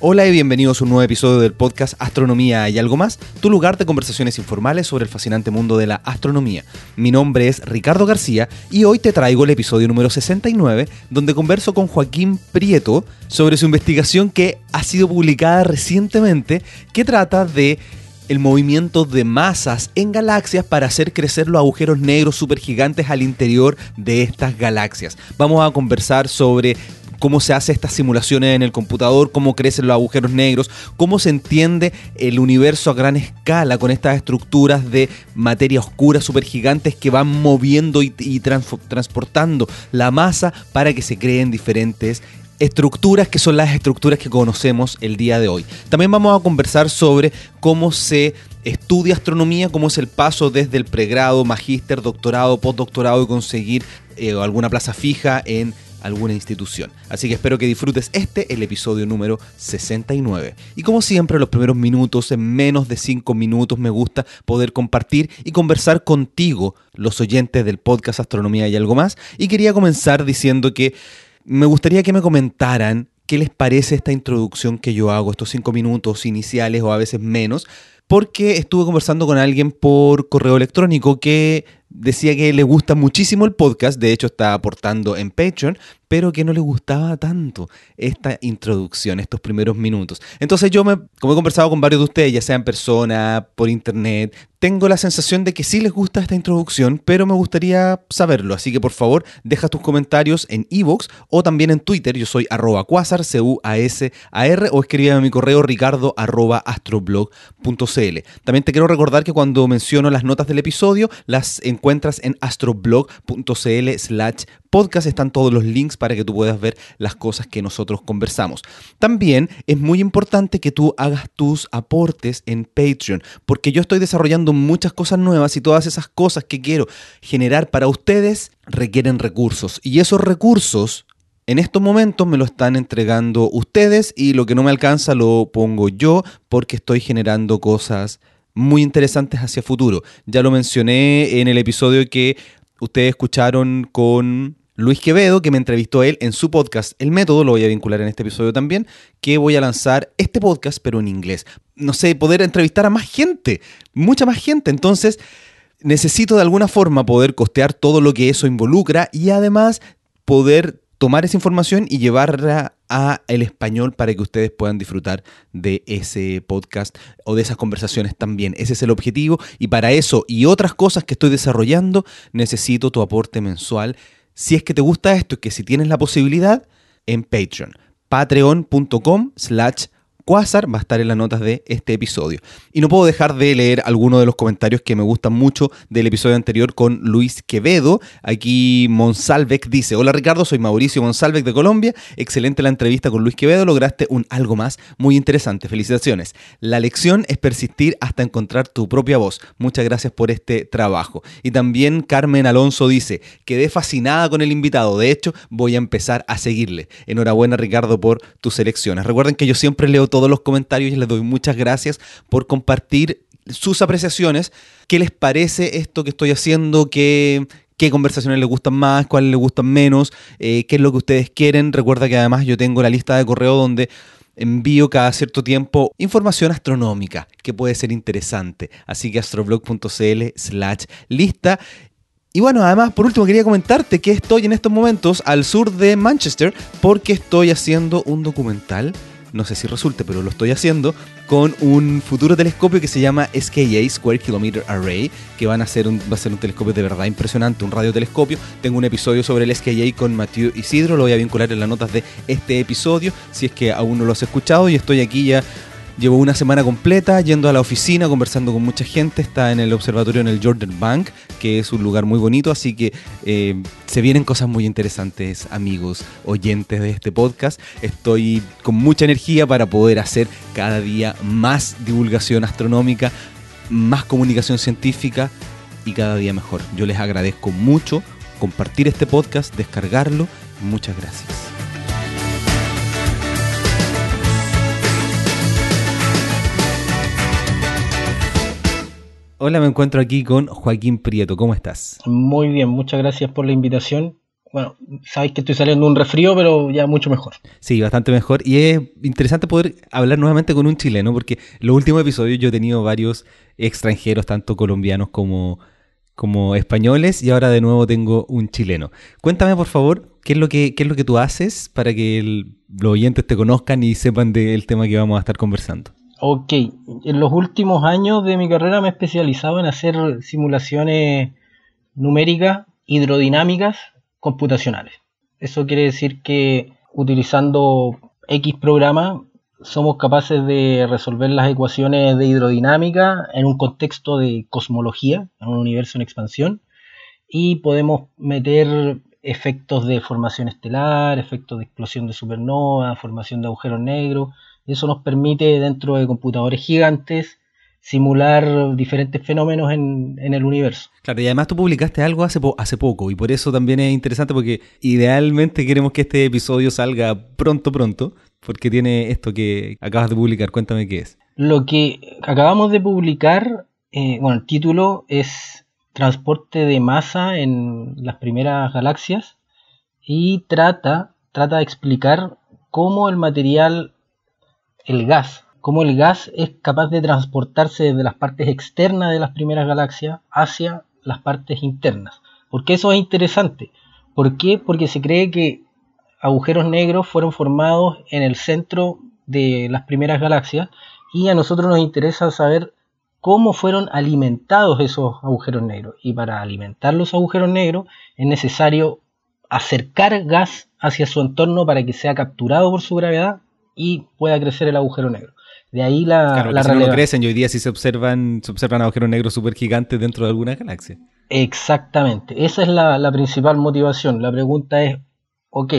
Hola y bienvenidos a un nuevo episodio del podcast Astronomía y algo más, tu lugar de conversaciones informales sobre el fascinante mundo de la astronomía. Mi nombre es Ricardo García y hoy te traigo el episodio número 69 donde converso con Joaquín Prieto sobre su investigación que ha sido publicada recientemente que trata de el movimiento de masas en galaxias para hacer crecer los agujeros negros supergigantes al interior de estas galaxias. Vamos a conversar sobre cómo se hace estas simulaciones en el computador, cómo crecen los agujeros negros, cómo se entiende el universo a gran escala con estas estructuras de materia oscura supergigantes que van moviendo y, transportando la masa para que se creen diferentes estructuras que son las estructuras que conocemos el día de hoy. También vamos a conversar sobre cómo se estudia astronomía, cómo es el paso desde el pregrado, magíster, doctorado, postdoctorado y conseguir eh, alguna plaza fija en alguna institución. Así que espero que disfrutes este, el episodio número 69. Y como siempre, los primeros minutos, en menos de 5 minutos, me gusta poder compartir y conversar contigo, los oyentes del podcast Astronomía y algo más. Y quería comenzar diciendo que me gustaría que me comentaran qué les parece esta introducción que yo hago, estos 5 minutos iniciales o a veces menos, porque estuve conversando con alguien por correo electrónico que decía que le gusta muchísimo el podcast, de hecho está aportando en Patreon, pero que no le gustaba tanto esta introducción, estos primeros minutos. Entonces yo, me, como he conversado con varios de ustedes, ya sea en persona, por internet, tengo la sensación de que sí les gusta esta introducción, pero me gustaría saberlo. Así que por favor, deja tus comentarios en iVoox o también en Twitter. Yo soy arroba quasar, c u a s a r o escríbeme a mi correo ricardo arroba astroblog.cl. También te quiero recordar que cuando menciono las notas del episodio, las encuentras en astroblog.cl slash podcast están todos los links para que tú puedas ver las cosas que nosotros conversamos. También es muy importante que tú hagas tus aportes en Patreon, porque yo estoy desarrollando muchas cosas nuevas y todas esas cosas que quiero generar para ustedes requieren recursos. Y esos recursos en estos momentos me lo están entregando ustedes y lo que no me alcanza lo pongo yo porque estoy generando cosas muy interesantes hacia futuro. Ya lo mencioné en el episodio que ustedes escucharon con Luis Quevedo, que me entrevistó él en su podcast El Método, lo voy a vincular en este episodio también, que voy a lanzar este podcast, pero en inglés. No sé, poder entrevistar a más gente, mucha más gente. Entonces, necesito de alguna forma poder costear todo lo que eso involucra y además poder tomar esa información y llevarla a el español para que ustedes puedan disfrutar de ese podcast o de esas conversaciones también. Ese es el objetivo y para eso y otras cosas que estoy desarrollando necesito tu aporte mensual. Si es que te gusta esto y que si tienes la posibilidad, en Patreon. Patreon.com slash Quasar va a estar en las notas de este episodio. Y no puedo dejar de leer algunos de los comentarios que me gustan mucho del episodio anterior con Luis Quevedo. Aquí Monsalvec dice, hola Ricardo, soy Mauricio Monsalvec de Colombia. Excelente la entrevista con Luis Quevedo, lograste un algo más muy interesante. Felicitaciones. La lección es persistir hasta encontrar tu propia voz. Muchas gracias por este trabajo. Y también Carmen Alonso dice, quedé fascinada con el invitado. De hecho, voy a empezar a seguirle. Enhorabuena Ricardo por tus elecciones. Recuerden que yo siempre leo todo todos los comentarios y les doy muchas gracias por compartir sus apreciaciones. ¿Qué les parece esto que estoy haciendo? ¿Qué, conversaciones les gustan más? ¿Cuáles les gustan menos? Eh, ¿Qué es lo que ustedes quieren? Recuerda que además yo tengo la lista de correo donde envío cada cierto tiempo información astronómica que puede ser interesante. Así que astroblog.cl slash lista. Y bueno, además, por último, quería comentarte que estoy en estos momentos al sur de Manchester porque estoy haciendo un documental no sé si resulte, pero lo estoy haciendo, con un futuro telescopio que se llama SKA, Square Kilometer Array, que van a ser un, va a ser un telescopio de verdad impresionante, un radiotelescopio. Tengo un episodio sobre el SKA con Mathieu Isidro, lo voy a vincular en las notas de este episodio, si es que aún no lo has escuchado, y estoy aquí ya Llevo una semana completa yendo a la oficina, conversando con mucha gente. Está en el observatorio en el Jordan Bank, que es un lugar muy bonito. Así que eh, se vienen cosas muy interesantes, amigos, oyentes de este podcast. Estoy con mucha energía para poder hacer cada día más divulgación astronómica, más comunicación científica y cada día mejor. Yo les agradezco mucho compartir este podcast, descargarlo. Muchas gracias. Hola, me encuentro aquí con Joaquín Prieto. ¿Cómo estás? Muy bien, muchas gracias por la invitación. bueno, sabéis que estoy saliendo un resfrío, pero ya mucho mejor. Sí, bastante mejor. Y es interesante poder hablar nuevamente con un chileno, porque los últimos episodios yo he tenido varios extranjeros, tanto colombianos como, como españoles, y ahora de nuevo tengo un chileno. Cuéntame, por favor, qué es lo que, qué es lo que tú haces para que los oyentes te conozcan y sepan del tema que vamos a estar conversando. Ok, en los últimos años de mi carrera me he especializado en hacer simulaciones numéricas, hidrodinámicas, computacionales. Eso quiere decir que utilizando X programa somos capaces de resolver las ecuaciones de hidrodinámica en un contexto de cosmología, en un universo en expansión, y podemos meter efectos de formación estelar, efectos de explosión de supernova, formación de agujeros negros, eso nos permite dentro de computadores gigantes simular diferentes fenómenos en, el universo. Claro, y además tú publicaste algo hace, hace poco y por eso también es interesante porque idealmente queremos que este episodio salga pronto, pronto, porque tiene esto que acabas de publicar. Cuéntame qué es. Lo que acabamos de publicar, eh, bueno, el título es Transporte de masa en las primeras galaxias y trata, trata de explicar cómo el material, el gas, cómo el gas es capaz de transportarse desde las partes externas de las primeras galaxias hacia las partes internas. ¿Por qué eso es interesante? ¿Por qué? Porque se cree que agujeros negros fueron formados en el centro de las primeras galaxias y a nosotros nos interesa saber cómo fueron alimentados esos agujeros negros. Y para alimentar los agujeros negros es necesario acercar gas hacia su entorno para que sea capturado por su gravedad y pueda crecer el agujero negro. De ahí la, claro, la no crecen y hoy día sí se observan, se observan agujeros negros súper gigantes dentro de alguna galaxia. Exactamente, esa es la, principal motivación. La pregunta es, ok,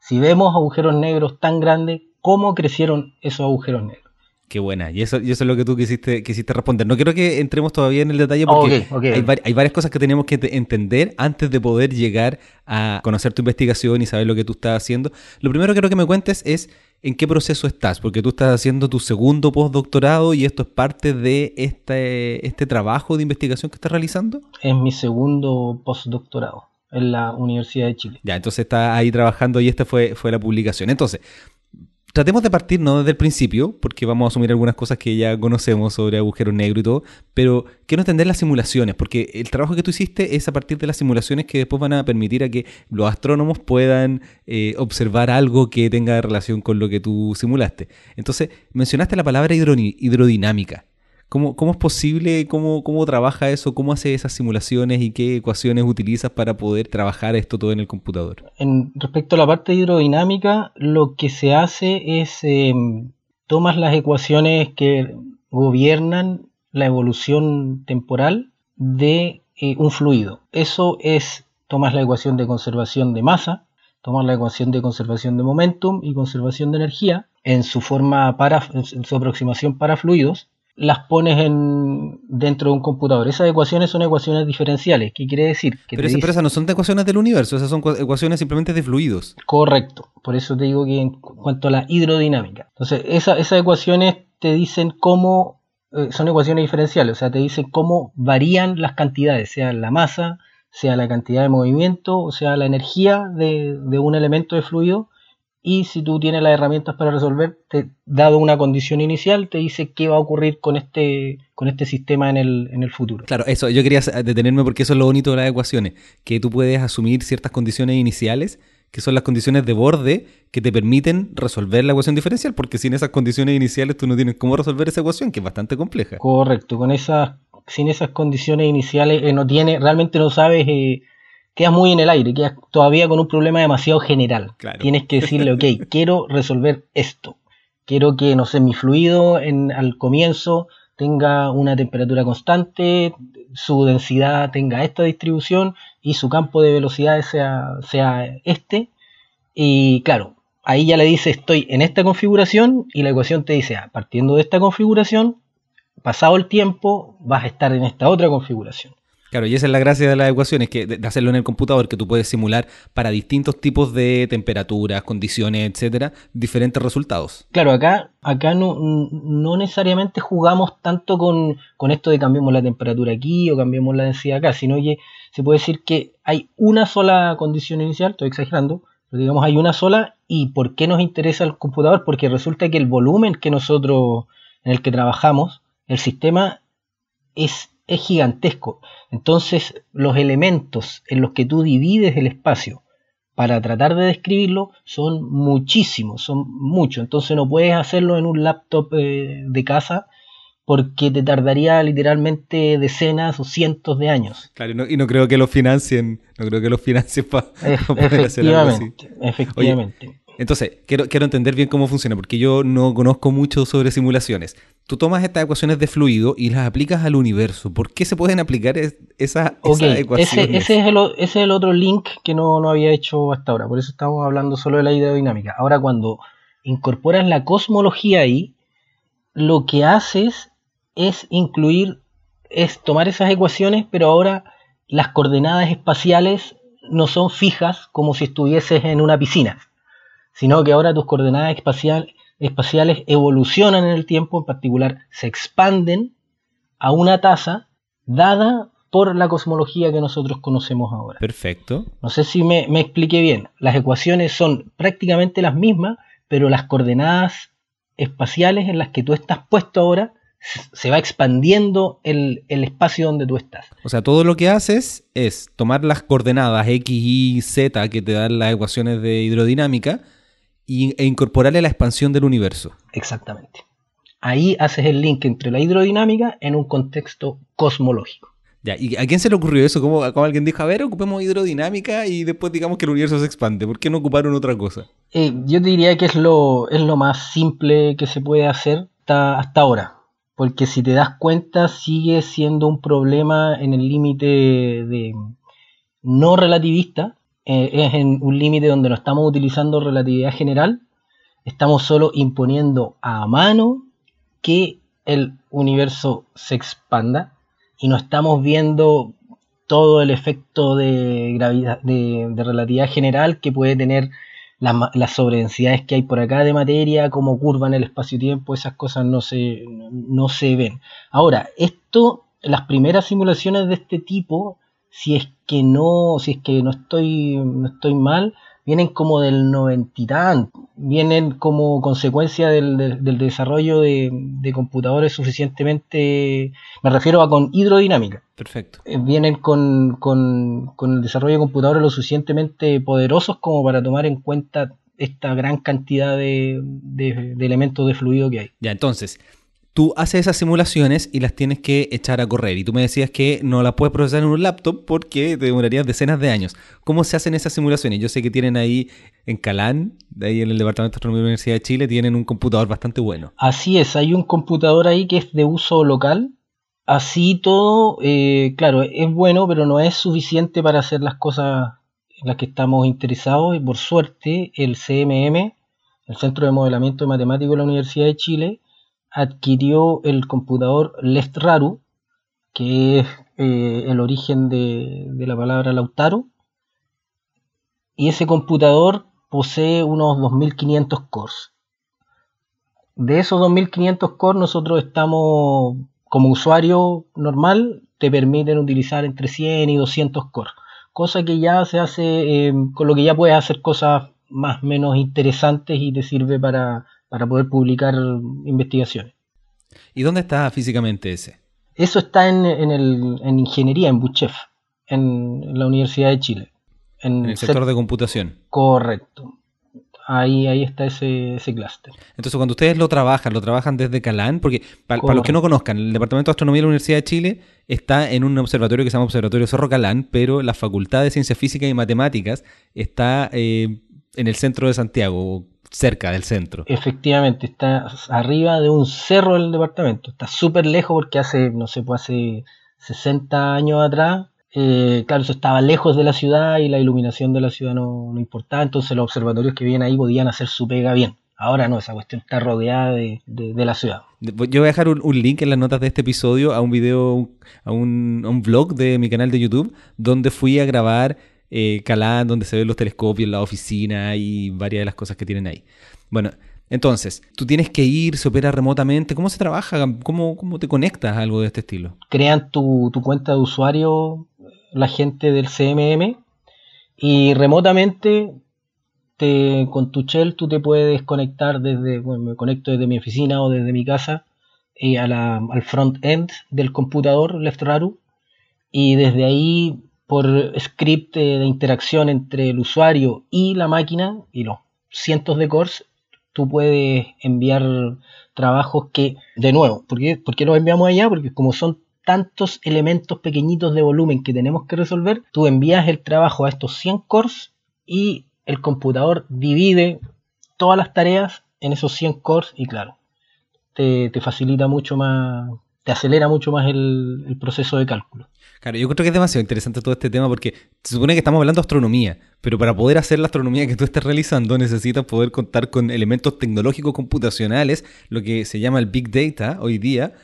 si vemos agujeros negros tan grandes, ¿cómo crecieron esos agujeros negros? Qué buena. Y eso, y eso es lo que tú quisiste, quisiste responder. No quiero que entremos todavía en el detalle porque hay, hay, varias cosas que tenemos que entender antes de poder llegar a conocer tu investigación y saber lo que tú estás haciendo. Lo primero que quiero que me cuentes es en qué proceso estás, porque tú estás haciendo tu segundo postdoctorado y esto es parte de este, este trabajo de investigación que estás realizando. Es mi segundo postdoctorado en la Universidad de Chile. Ya, entonces está ahí trabajando y esta fue, fue la publicación. Entonces, tratemos de partir no desde el principio, porque vamos a asumir algunas cosas que ya conocemos sobre agujeros negros y todo, pero quiero entender las simulaciones, porque el trabajo que tú hiciste es a partir de las simulaciones que después van a permitir a que los astrónomos puedan eh, observar algo que tenga relación con lo que tú simulaste. Entonces, mencionaste la palabra hidrodinámica. ¿Cómo, es posible? Cómo, ¿Cómo trabaja eso? ¿Cómo hace esas simulaciones y qué ecuaciones utilizas para poder trabajar esto todo en el computador? En, respecto a la parte hidrodinámica, lo que se hace es em, tomas las ecuaciones que gobiernan la evolución temporal de eh, un fluido. Eso es, tomas la ecuación de conservación de masa, tomas la ecuación de conservación de momentum y conservación de energía en su forma para, en su aproximación para fluidos las pones en, dentro de un computador. Esas ecuaciones son ecuaciones diferenciales. ¿Qué quiere decir? Que pero, esas no son de ecuaciones del universo, esas son ecuaciones simplemente de fluidos. Correcto. Por eso te digo que en cuanto a la hidrodinámica. Entonces, esas ecuaciones te dicen cómo, eh, son ecuaciones diferenciales, o sea, te dicen cómo varían las cantidades, sea la masa, sea la cantidad de movimiento, o sea la energía de, de un elemento de fluido y si tú tienes las herramientas para resolver, te, dado una condición inicial, te dice qué va a ocurrir con este, con este sistema en el, en el futuro. Claro, eso, yo quería detenerme porque eso es lo bonito de las ecuaciones, que tú puedes asumir ciertas condiciones iniciales, que son las condiciones de borde que te permiten resolver la ecuación diferencial, porque sin esas condiciones iniciales tú no tienes cómo resolver esa ecuación, que es bastante compleja. Correcto, con esas, sin esas condiciones iniciales eh, no tiene, realmente no sabes... Eh, quedas muy en el aire, quedas todavía con un problema demasiado general. Tienes que decirle, ok, quiero resolver esto. Quiero que, no sé, mi fluido en, al comienzo tenga una temperatura constante, su densidad tenga esta distribución y su campo de velocidad sea, sea este. Y claro, ahí ya le dice estoy en esta configuración y la ecuación te dice, ah, partiendo de esta configuración, pasado el tiempo, vas a estar en esta otra configuración. Claro, y esa es la gracia de las ecuaciones, que de hacerlo en el computador, que tú puedes simular para distintos tipos de temperaturas, condiciones, etcétera, diferentes resultados. Claro, acá, acá no, no necesariamente jugamos tanto con, con esto de cambiamos la temperatura aquí o cambiamos la densidad acá, sino que se puede decir que hay una sola condición inicial, estoy exagerando, pero digamos hay una sola, y ¿por qué nos interesa el computador? Porque resulta que el volumen que nosotros, en el que trabajamos, el sistema es es gigantesco. Entonces, los elementos en los que tú divides el espacio para tratar de describirlo son muchísimos, son muchos. Entonces no puedes hacerlo en un laptop eh, de casa porque te tardaría literalmente decenas o cientos de años. Claro, y no, creo que lo financien, no creo que lo financien para poder hacer algo así. Efectivamente. Entonces, quiero, quiero entender bien cómo funciona, porque yo no conozco mucho sobre simulaciones. Tú tomas estas ecuaciones de fluido y las aplicas al universo. ¿Por qué se pueden aplicar esas ecuaciones? Ese, ese, es el, ese es el otro link que no, no había hecho hasta ahora. Por eso estamos hablando solo de la hidrodinámica. Ahora, cuando incorporas la cosmología ahí, lo que haces es incluir, es tomar esas ecuaciones, pero ahora las coordenadas espaciales no son fijas como si estuvieses en una piscina sino que ahora tus coordenadas espaciales evolucionan en el tiempo, en particular se expanden a una tasa dada por la cosmología que nosotros conocemos ahora. Perfecto. No sé si me, expliqué bien. Las ecuaciones son prácticamente las mismas, pero las coordenadas espaciales en las que tú estás puesto ahora se va expandiendo el, el, espacio donde tú estás. O sea, todo lo que haces es tomar las coordenadas X, Y, Z que te dan las ecuaciones de hidrodinámica e incorporarle la expansión del universo. Exactamente. Ahí haces el link entre la hidrodinámica en un contexto cosmológico. Ya, ¿y a quién se le ocurrió eso? ¿Cómo, alguien dijo, a ver, ocupemos hidrodinámica y después digamos que el universo se expande? ¿Por qué no ocuparon otra cosa? Eh, yo diría que es lo, es lo más simple que se puede hacer hasta, hasta ahora. Porque si te das cuenta, sigue siendo un problema en el límite de no relativista, eh, es en un límite donde no estamos utilizando relatividad general, estamos solo imponiendo a mano que el universo se expanda y no estamos viendo todo el efecto de gravedad de, relatividad general que puede tener las, sobredensidades que hay por acá de materia, cómo curvan el espacio-tiempo, esas cosas no se, no se ven. Ahora, esto, las primeras simulaciones de este tipo si es que no, si es que no estoy, no estoy mal, vienen como del noventa vienen como consecuencia del, desarrollo de, computadores suficientemente, me refiero a con hidrodinámica. Perfecto. Eh, vienen con, con, el desarrollo de computadores lo suficientemente poderosos como para tomar en cuenta esta gran cantidad de, de elementos de fluido que hay. Ya, entonces, tú haces esas simulaciones y las tienes que echar a correr. Y tú me decías que no las puedes procesar en un laptop porque te demorarías decenas de años. ¿Cómo se hacen esas simulaciones? Yo sé que tienen ahí en Calán, ahí en el Departamento de Astronomía de la Universidad de Chile, tienen un computador bastante bueno. Así es, hay un computador ahí que es de uso local. Así todo, eh, claro, es bueno, pero no es suficiente para hacer las cosas en las que estamos interesados. Y por suerte, el CMM, el Centro de Modelamiento Matemático de la Universidad de Chile, adquirió el computador Raru, que es eh, el origen de, la palabra Lautaro, y ese computador posee unos 2500 cores. De esos 2500 cores nosotros estamos, como usuario normal, te permiten utilizar entre 100 y 200 cores, cosa que ya se hace, eh, con lo que ya puedes hacer cosas más o menos interesantes y te sirve para para poder publicar investigaciones. ¿Y dónde está físicamente ese? Eso está en, en, ingeniería, en Buchef, en la Universidad de Chile. En, el sector de computación. Correcto. Ahí, ahí está ese, ese clúster. Entonces, cuando ustedes lo trabajan, lo trabajan desde Calán, porque para, los que no conozcan, el Departamento de Astronomía de la Universidad de Chile está en un observatorio que se llama Observatorio Cerro Calán, pero la Facultad de Ciencias Físicas y Matemáticas está eh, en el centro de Santiago, cerca del centro. Efectivamente, está arriba de un cerro del departamento. Está súper lejos porque hace, no sé, pues hace 60 años atrás, eh, claro, eso estaba lejos de la ciudad y la iluminación de la ciudad no, no, importaba, entonces los observatorios que vienen ahí podían hacer su pega bien. Ahora no, esa cuestión está rodeada de, la ciudad. Yo voy a dejar un, link en las notas de este episodio a un video, a un, a un vlog de mi canal de YouTube, donde fui a grabar eh, Calán, donde se ven los telescopios, la oficina y varias de las cosas que tienen ahí. Bueno, entonces, tú tienes que ir, se opera remotamente. ¿Cómo se trabaja? ¿Cómo, cómo te conectas a algo de este estilo? Crean tu, tu cuenta de usuario la gente del CMM y remotamente con tu shell tú te puedes conectar desde, me conecto desde mi oficina o desde mi casa eh, al front end del computador LeftRaru y desde ahí por script de interacción entre el usuario y la máquina y los cientos de cores tú puedes enviar trabajos que, de nuevo, ¿por qué, ¿por qué los enviamos allá? Porque como son tantos elementos pequeñitos de volumen que tenemos que resolver, tú envías el trabajo a estos 100 cores y el computador divide todas las tareas en esos 100 cores y claro, te, facilita mucho más, te acelera mucho más el, proceso de cálculo. Claro, yo creo que es demasiado interesante todo este tema porque se supone que estamos hablando de astronomía, pero para poder hacer la astronomía que tú estás realizando necesitas poder contar con elementos tecnológicos computacionales, lo que se llama el Big Data hoy día,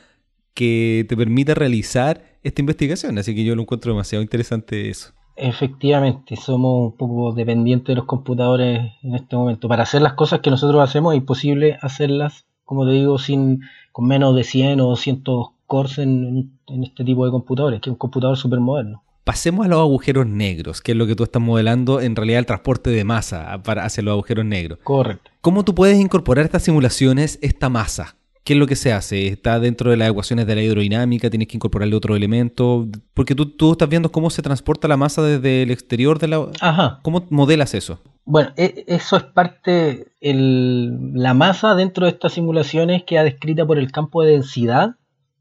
que te permita realizar esta investigación. Así que yo lo encuentro demasiado interesante eso. Efectivamente, somos un poco dependientes de los computadores en este momento. Para hacer las cosas que nosotros hacemos es imposible hacerlas, como te digo, sin con menos de 100 o 200 cores en, este tipo de computadores, que es un computador súper moderno. Pasemos a los agujeros negros, que es lo que tú estás modelando, en realidad el transporte de masa para, hacia los agujeros negros. Correcto. ¿Cómo tú puedes incorporar estas simulaciones esta masa? ¿Qué es lo que se hace? ¿Está dentro de las ecuaciones de la hidrodinámica? ¿Tienes que incorporarle otro elemento? Porque tú, tú estás viendo cómo se transporta la masa desde el exterior de la... Ajá. ¿Cómo modelas eso? Bueno, e, eso es parte, la masa dentro de estas simulaciones queda descrita por el campo de densidad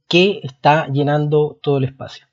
que está llenando todo el espacio.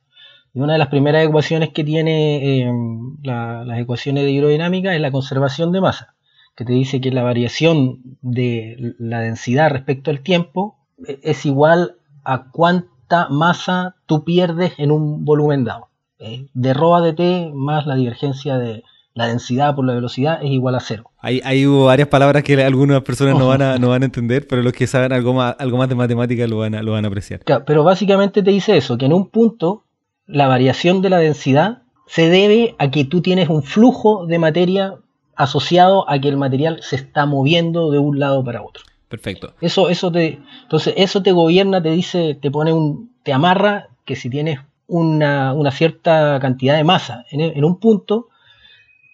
Y una de las primeras ecuaciones que tiene em, las ecuaciones de hidrodinámica es la conservación de masa que te dice que la variación de la densidad respecto al tiempo e-, es igual a cuánta masa tú pierdes en un volumen dado. ¿eh? De a dt más la divergencia de la densidad por la velocidad es igual a cero. Hay, hay varias palabras que algunas personas no van, a, no van a entender, pero los que saben algo más, algo más de matemática lo van, a, lo van a apreciar. pero básicamente te dice eso, que en un punto la variación de la densidad se debe a que tú tienes un flujo de materia asociado a que el material se está moviendo de un lado para otro. Perfecto. Eso, eso te, entonces eso te gobierna, te dice, te pone un, te amarra que si tienes una, cierta cantidad de masa en, un punto,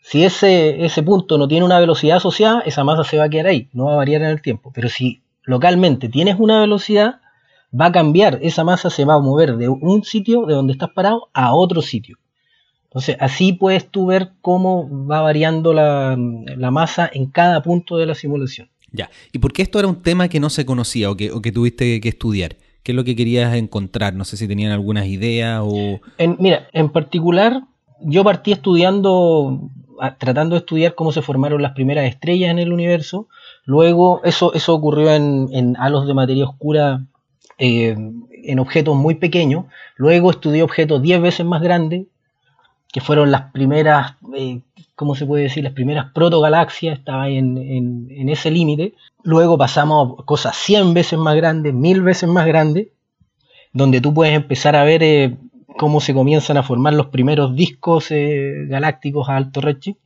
si ese, ese punto no tiene una velocidad asociada, esa masa se va a quedar ahí, no va a variar en el tiempo. Pero si localmente tienes una velocidad, va a cambiar, esa masa se va a mover de un sitio, de donde estás parado, a otro sitio. Entonces, así puedes tú ver cómo va variando la, masa en cada punto de la simulación. Ya, ¿y por qué esto era un tema que no se conocía o que, tuviste que estudiar? ¿Qué es lo que querías encontrar? No sé si tenían algunas ideas o... mira, en particular, yo partí estudiando, tratando de estudiar cómo se formaron las primeras estrellas en el universo. Luego, eso, eso ocurrió en, halos de materia oscura eh, en objetos muy pequeños. Luego estudié objetos 10 veces más grandes, que fueron las primeras, eh, ¿cómo se puede decir? Las primeras protogalaxias, estaba en, en, ese límite. Luego pasamos a cosas 100 veces más grandes, 1000 veces más grandes, donde tú puedes empezar a ver eh, cómo se comienzan a formar los primeros discos eh, galácticos a alto redshift.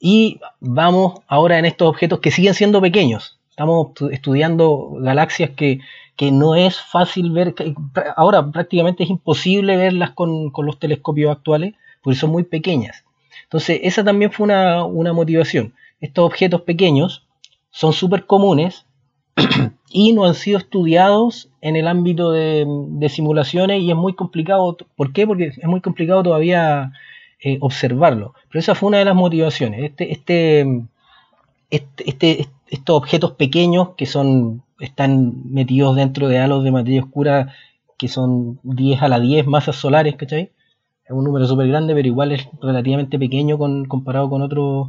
Y vamos ahora en estos objetos que siguen siendo pequeños. Estamos estudiando galaxias que, que no es fácil ver, ahora prácticamente es imposible verlas con, con los telescopios actuales, porque son muy pequeñas. Entonces, esa también fue una, motivación. Estos objetos pequeños son súper comunes y no han sido estudiados en el ámbito de, simulaciones y es muy complicado. ¿Por qué? Porque es muy complicado todavía eh, observarlo. Pero esa fue una de las motivaciones. Este, este, este, este, estos objetos pequeños que son, están metidos dentro de halos de materia oscura que son 10 a la 10 masas solares, ¿cachai? es un número súper grande, pero igual es relativamente pequeño con, comparado con, otros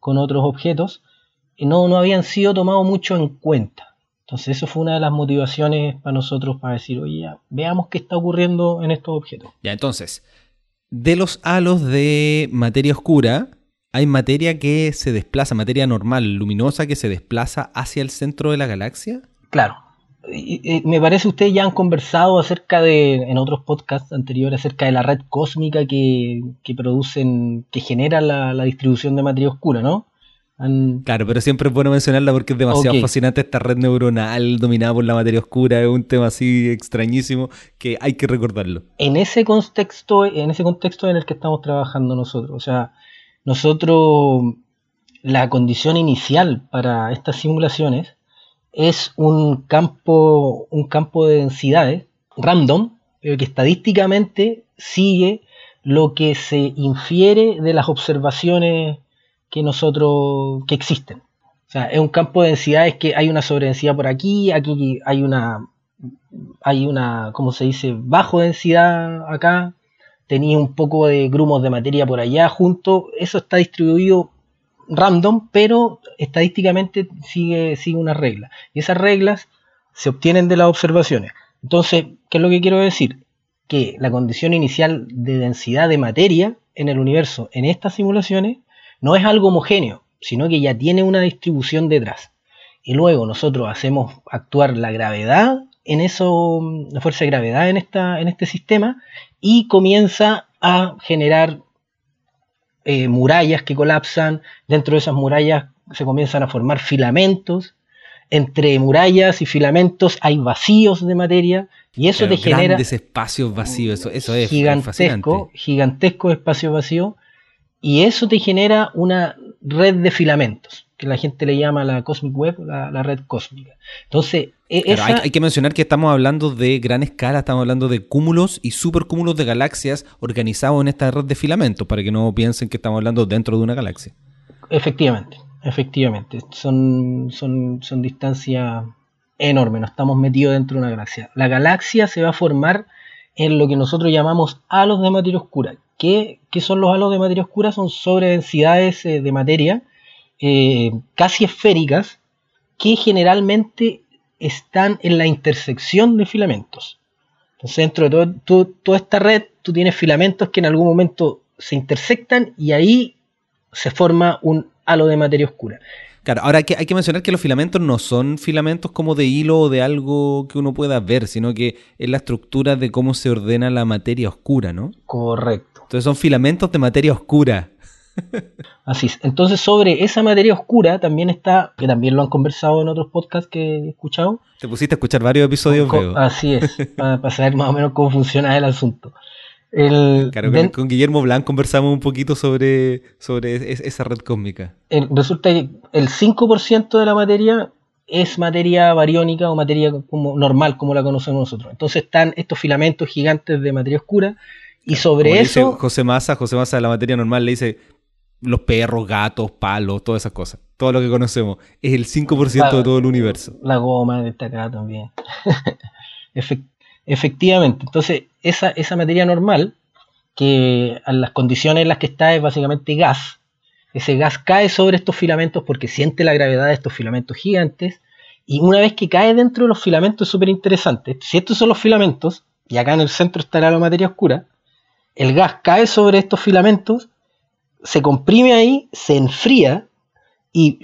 con otros objetos, no, no habían sido tomados mucho en cuenta. Entonces eso fue una de las motivaciones para nosotros para decir, oye, veamos qué está ocurriendo en estos objetos. Ya, entonces, de los halos de materia oscura, hay materia que se desplaza, materia normal, luminosa, que se desplaza hacia el centro de la galaxia. Claro. me parece ustedes ya han conversado acerca de, en otros podcasts anteriores, acerca de la red cósmica que, producen, que genera la, la distribución de materia oscura, ¿no? Claro, pero siempre es bueno mencionarla porque es demasiado fascinante esta red neuronal dominada por la materia oscura, es un tema así extrañísimo que hay que recordarlo. En ese contexto, en ese contexto en el que estamos trabajando nosotros, o sea, nosotros la condición inicial para estas simulaciones es un campo, un campo de densidades random, pero que estadísticamente sigue lo que se infiere de las observaciones que nosotros, que existen. O sea, es un campo de densidades que hay una sobredensidad por aquí, aquí hay una, hay una, ¿cómo se dice?, bajo densidad acá, tenía un poco de grumos de materia por allá junto, eso está distribuido random, pero estadísticamente sigue, sigue una regla. Y esas reglas se obtienen de las observaciones. Entonces, ¿qué es lo que quiero decir? Que la condición inicial de densidad de materia en el universo en estas simulaciones no es algo homogéneo, sino que ya tiene una distribución detrás. Y luego nosotros hacemos actuar la gravedad en eso, la fuerza de gravedad en, esta, en este sistema, y comienza a generar eh, murallas que colapsan. Dentro de esas murallas se comienzan a formar filamentos. Entre murallas y filamentos hay vacíos de materia y eso te genera grandes espacios vacíos. Eso, eso es gigantesco, gigantesco espacio vacío y eso te genera una red de filamentos, que la gente le llama la Cosmic Web, la, red cósmica. Entonces, e, hay, que mencionar que estamos hablando de gran escala, estamos hablando de cúmulos y supercúmulos de galaxias organizados en esta red de filamentos, para que no piensen que estamos hablando dentro de una galaxia. Efectivamente, efectivamente. Son, son, son distancias enormes, no estamos metidos dentro de una galaxia. La galaxia se va a formar en lo que nosotros llamamos halos de materia oscura, ¿Qué, son los halos de materia oscura? Son sobredensidades eh, de materia eh, casi esféricas que generalmente están en la intersección de filamentos. Entonces, dentro de toda esta red, tú tienes filamentos que en algún momento se intersectan y ahí se forma un halo de materia oscura. Claro, ahora hay que, hay que mencionar que los filamentos no son filamentos como de hilo o de algo que uno pueda ver, sino que es la estructura de cómo se ordena la materia oscura, ¿no? Correcto. Entonces son filamentos de materia oscura. Así es. Entonces sobre esa materia oscura también está, que también lo han conversado en otros podcasts que he escuchado. Te pusiste a escuchar varios episodios. así es, para saber más o menos cómo funciona el asunto con, Guillermo Blanc conversamos un poquito sobre, sobre esa red cósmica. resulta que el 5% de la materia es materia bariónica o materia como normal, como la conocemos nosotros. Entonces están estos filamentos gigantes de materia oscura y sobre eso... José Massa, José Massa de la materia normal le dice los perros, gatos, palos, todas esas cosas. Todo lo que conocemos. Es el 5% de todo el universo. La goma destacada también. Efectivamente. Entonces, esa, esa materia normal, que a las condiciones en las que está es básicamente gas, ese gas cae sobre estos filamentos porque siente la gravedad de estos filamentos gigantes, y una vez que cae dentro de los filamentos es súper interesante. Si estos son los filamentos, y acá en el centro estará la materia oscura, el gas cae sobre estos filamentos, se comprime ahí, se enfría y,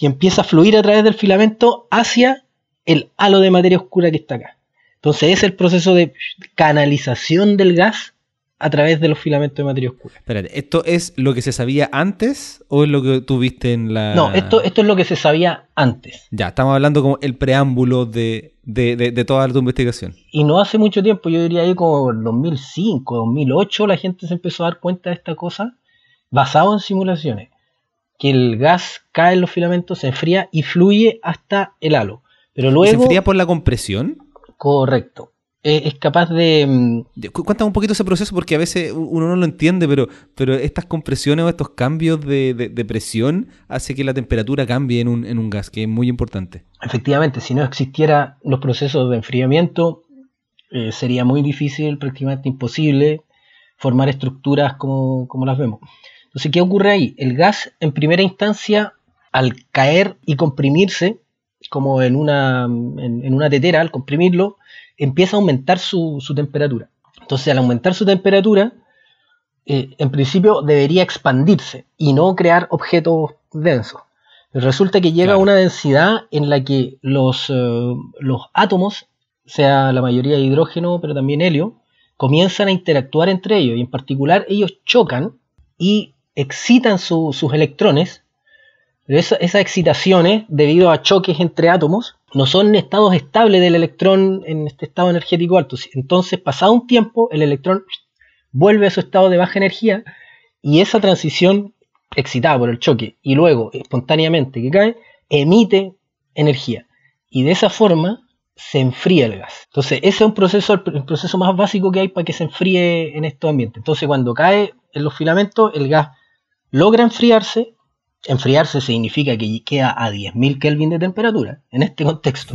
y empieza a fluir a través del filamento hacia el halo de materia oscura que está acá. Entonces es el proceso de canalización del gas a través de los filamentos de materia oscura. Espérate, ¿esto es lo que se sabía antes o es lo que tú viste en la...? No, esto, esto es lo que se sabía antes. Ya, estamos hablando como el preámbulo de, toda tu investigación. Y no hace mucho tiempo, yo diría ahí como en 2005, 2008, la gente se empezó a dar cuenta de esta cosa basado en simulaciones. Que el gas cae en los filamentos, se enfría y fluye hasta el halo. Pero luego... ¿Se enfría por la compresión? Correcto. es capaz de... Mm, cuéntame un poquito ese proceso porque a veces uno no lo entiende, pero, pero estas compresiones o estos cambios de, presión hace que la temperatura cambie en un, en un gas, que es muy importante. Efectivamente, si no existieran los procesos de enfriamiento, eh, sería muy difícil, prácticamente imposible, formar estructuras como, las vemos. Entonces, ¿qué ocurre ahí? El gas, en primera instancia, al caer y comprimirse, como en una, en, una tetera, al comprimirlo, empieza a aumentar su, temperatura. Entonces, al aumentar su temperatura, eh, en principio debería expandirse y no crear objetos densos. Resulta que llega a una densidad en la que los, eh, los átomos, sea la mayoría de hidrógeno, pero también helio, comienzan a interactuar entre ellos y en particular ellos chocan y excitan sus electrones. Pero esas excitaciones, debido a choques entre átomos, no son estados estables del electrón en este estado energético alto. Entonces, pasado un tiempo, el electrón vuelve a su estado de baja energía y esa transición excitada por el choque y luego espontáneamente que cae, emite energía. Y de esa forma se enfría el gas. Entonces, ese es un proceso, el proceso más básico que hay para que se enfríe en estos ambientes. Entonces, cuando cae en los filamentos, el gas logra enfriarse. Enfriarse significa que queda a 10.000 Kelvin de temperatura en este contexto.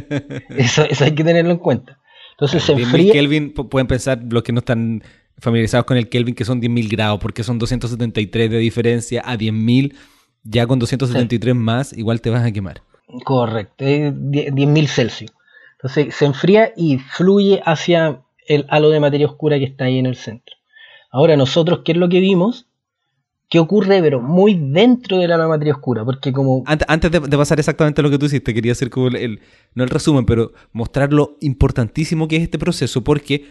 eso, hay que tenerlo en cuenta. Entonces se enfría. Kelvin, pueden pensar los que no están familiarizados con el Kelvin que son 10.000 grados, porque son 273 de diferencia a 10.000. Ya con 273 más, igual te vas a quemar. Correcto, 10.000 Celsius. Entonces se enfría y fluye hacia el halo de materia oscura que está ahí en el centro. Ahora nosotros, ¿qué es lo que vimos? ¿Qué ocurre, pero muy dentro de la materia oscura, porque como... Antes, de, pasar exactamente lo que tú hiciste, quería hacer como el, no el resumen, pero mostrar lo importantísimo que es este proceso, porque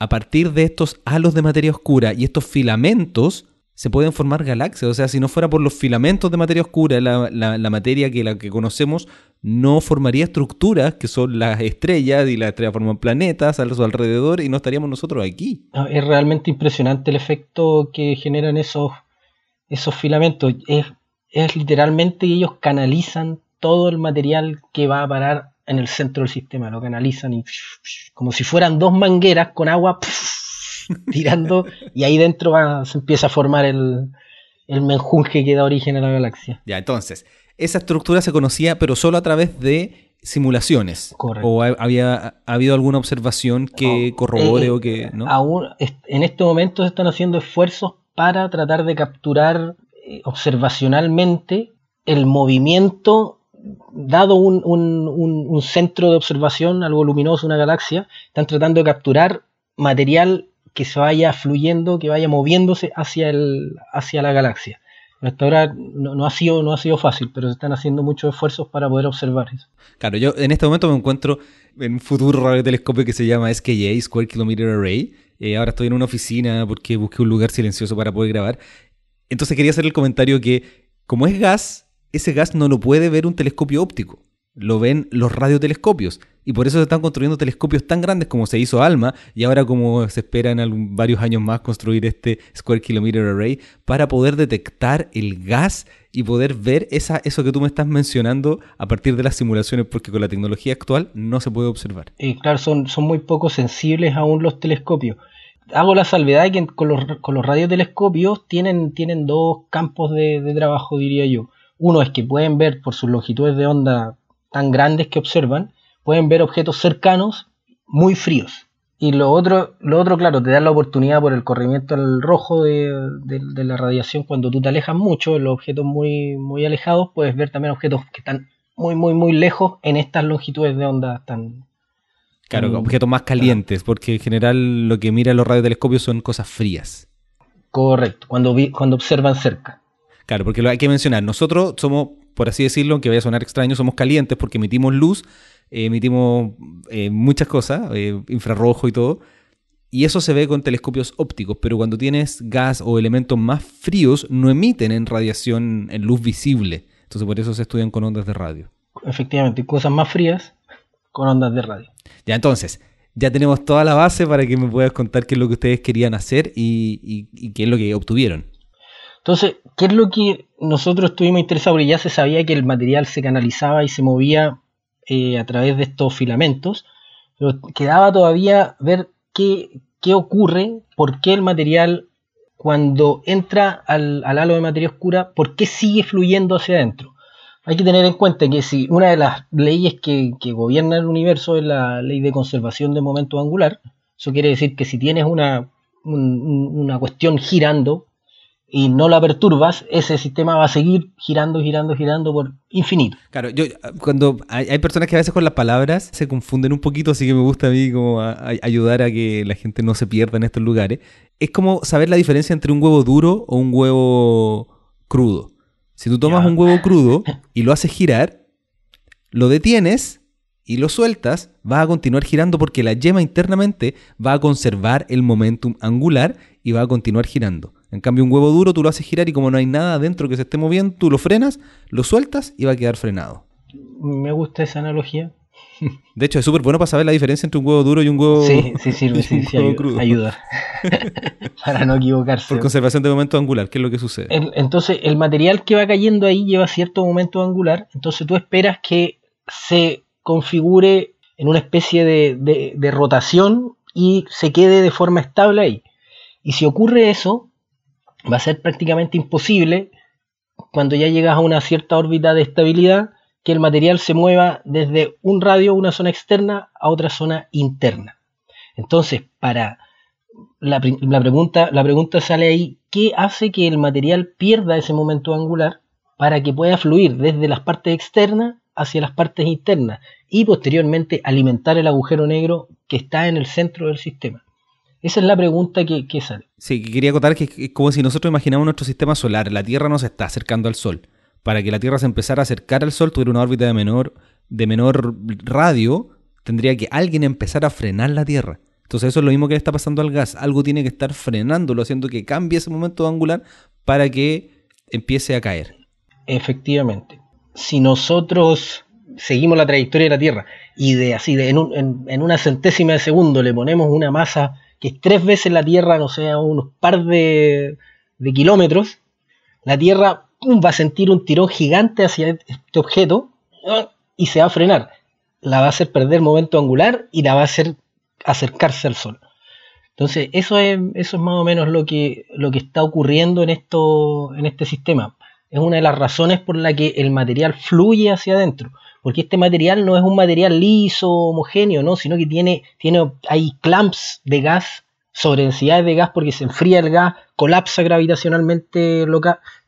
a partir de estos halos de materia oscura y estos filamentos, se pueden formar galaxias. O sea, si no fuera por los filamentos de materia oscura, la, materia que la que conocemos no formaría estructuras que son las estrellas y las estrellas forman planetas a su alrededor y no estaríamos nosotros aquí. Es realmente impresionante el efecto que generan esos, esos filamentos. Es, es literalmente ellos canalizan todo el material que va a parar en el centro del sistema. Lo canalizan y como si fueran dos mangueras con agua tirando y ahí dentro se empieza a formar el, el menjunje que da origen a la galaxia. Ya, entonces, esa estructura se conocía pero solo a través de simulaciones. Correcto. ¿O había habido alguna observación que corrobore eh, o que no? Aún en este momento se están haciendo esfuerzos para tratar de capturar eh, observacionalmente el movimiento dado un, un, centro de observación, algo luminoso, una galaxia, están tratando de capturar material que se vaya fluyendo, que vaya moviéndose hacia, el, hacia la galaxia. Hasta ahora no, ha sido, no ha sido fácil, pero se están haciendo muchos esfuerzos para poder observar eso. Claro, yo en este momento me encuentro en un futuro radiotelescopio que se llama SKA, Square Kilometer Array. Eh, ahora estoy en una oficina porque busqué un lugar silencioso para poder grabar. Entonces quería hacer el comentario que, como es gas, ese gas no lo puede ver un telescopio óptico lo ven los radiotelescopios. Y por eso se están construyendo telescopios tan grandes como se hizo ALMA y ahora como se espera en varios años más construir este Square Kilometer Array para poder detectar el gas y poder ver esa, eso que tú me estás mencionando a partir de las simulaciones, porque con la tecnología actual no se puede observar. Claro, son, son muy poco sensibles aún los telescopios. Hago la salvedad de que con los, con los radiotelescopios tienen, tienen dos campos de trabajo, diría yo. Uno es que pueden ver por sus longitudes de onda tan grandes que observan, pueden ver objetos cercanos muy fríos. Y lo otro, lo otro, claro, te da la oportunidad por el corrimiento al rojo de, la radiación cuando tú te alejas mucho, en los objetos muy, muy alejados, puedes ver también objetos que están muy, muy, muy lejos en estas longitudes de onda tan... Claro, objetos más calientes, porque en general lo que miran los radiotelescopios son cosas frías. Correcto, cuando, cuando observan cerca. Claro, porque lo hay que mencionar, nosotros somos por así decirlo, aunque vaya a sonar extraño, somos calientes porque emitimos luz, emitimos eh, muchas cosas, eh, infrarrojo y todo. Y eso se ve con telescopios ópticos, pero cuando tienes gas o elementos más fríos, no emiten en radiación, en luz visible. Entonces por eso se estudian con ondas de radio. Efectivamente, cosas más frías con ondas de radio. Ya entonces, ya tenemos toda la base para que me puedas contar qué es lo que ustedes querían hacer y qué es lo que obtuvieron. Entonces, ¿qué es lo que nosotros estuvimos interesados? Porque ya se sabía que el material se canalizaba y se movía eh, a través de estos filamentos, pero quedaba todavía ver qué, ocurre, por qué el material, cuando entra al, halo de materia oscura, por qué sigue fluyendo hacia adentro. Hay que tener en cuenta que si una de las leyes que, que gobierna el universo es la ley de conservación de momento angular, eso quiere decir que si tienes una, una cuestión girando, y no la perturbas, ese sistema va a seguir girando, girando, girando por infinito. Claro, yo cuando hay, personas que a veces con las palabras se confunden un poquito, así que me gusta a mí como ayudar a que la gente no se pierda en estos lugares. Es como saber la diferencia entre un huevo duro o un huevo crudo. Si tú tomas un huevo crudo y lo haces girar, lo detienes y lo sueltas, va a continuar girando porque la yema internamente va a conservar el momentum angular y va a continuar girando. En cambio, un huevo duro tú lo haces girar y como no hay nada adentro que se esté moviendo, tú lo frenas, lo sueltas y va a quedar frenado. Me gusta esa analogía. De hecho, es súper bueno para saber la diferencia entre un huevo duro y un huevo, sí, sí, sí, sí, ayuda, crudo. Ayuda. para no equivocarse. Por conservación de momento angular, ¿qué es lo que sucede? entonces, el material que va cayendo ahí lleva cierto momento angular, entonces tú esperas que se configure en una especie de, de rotación y se quede de forma estable ahí. Y si ocurre eso, va a ser prácticamente imposible cuando ya llegas a una cierta órbita de estabilidad que el material se mueva desde un radio, una zona externa, a otra zona interna. Entonces, para la, pregunta, la pregunta sale ahí, ¿qué hace que el material pierda ese momento angular para que pueda fluir desde las partes externas hacia las partes internas y posteriormente alimentar el agujero negro que está en el centro del sistema? Esa es la pregunta que, sale. Sí, quería acotar que es como si nosotros imaginamos nuestro sistema solar. La Tierra no se está acercando al Sol. Para que la Tierra se empezara a acercar al Sol, tuviera una órbita de menor, de menor radio, tendría que alguien empezar a frenar la Tierra. Entonces eso es lo mismo que le está pasando al gas. Algo tiene que estar frenándolo, haciendo que cambie ese momento angular para que empiece a caer. Efectivamente. Si nosotros seguimos la trayectoria de la Tierra y de así de en, en una centésima de segundo le ponemos una masa que es tres veces la Tierra, no sé, unos par de, kilómetros, la Tierra va a sentir un tirón gigante hacia este objeto y se va a frenar. La va a hacer perder momento angular y la va a hacer acercarse al Sol. Entonces, eso es, eso es más o menos lo que, lo que está ocurriendo en, esto, en este sistema. Es una de las razones por la que el material fluye hacia adentro porque este material no es un material liso, homogéneo, ¿no? sino que tiene, tiene hay clamps de gas, sobre densidades de gas, porque se enfría el gas, colapsa gravitacionalmente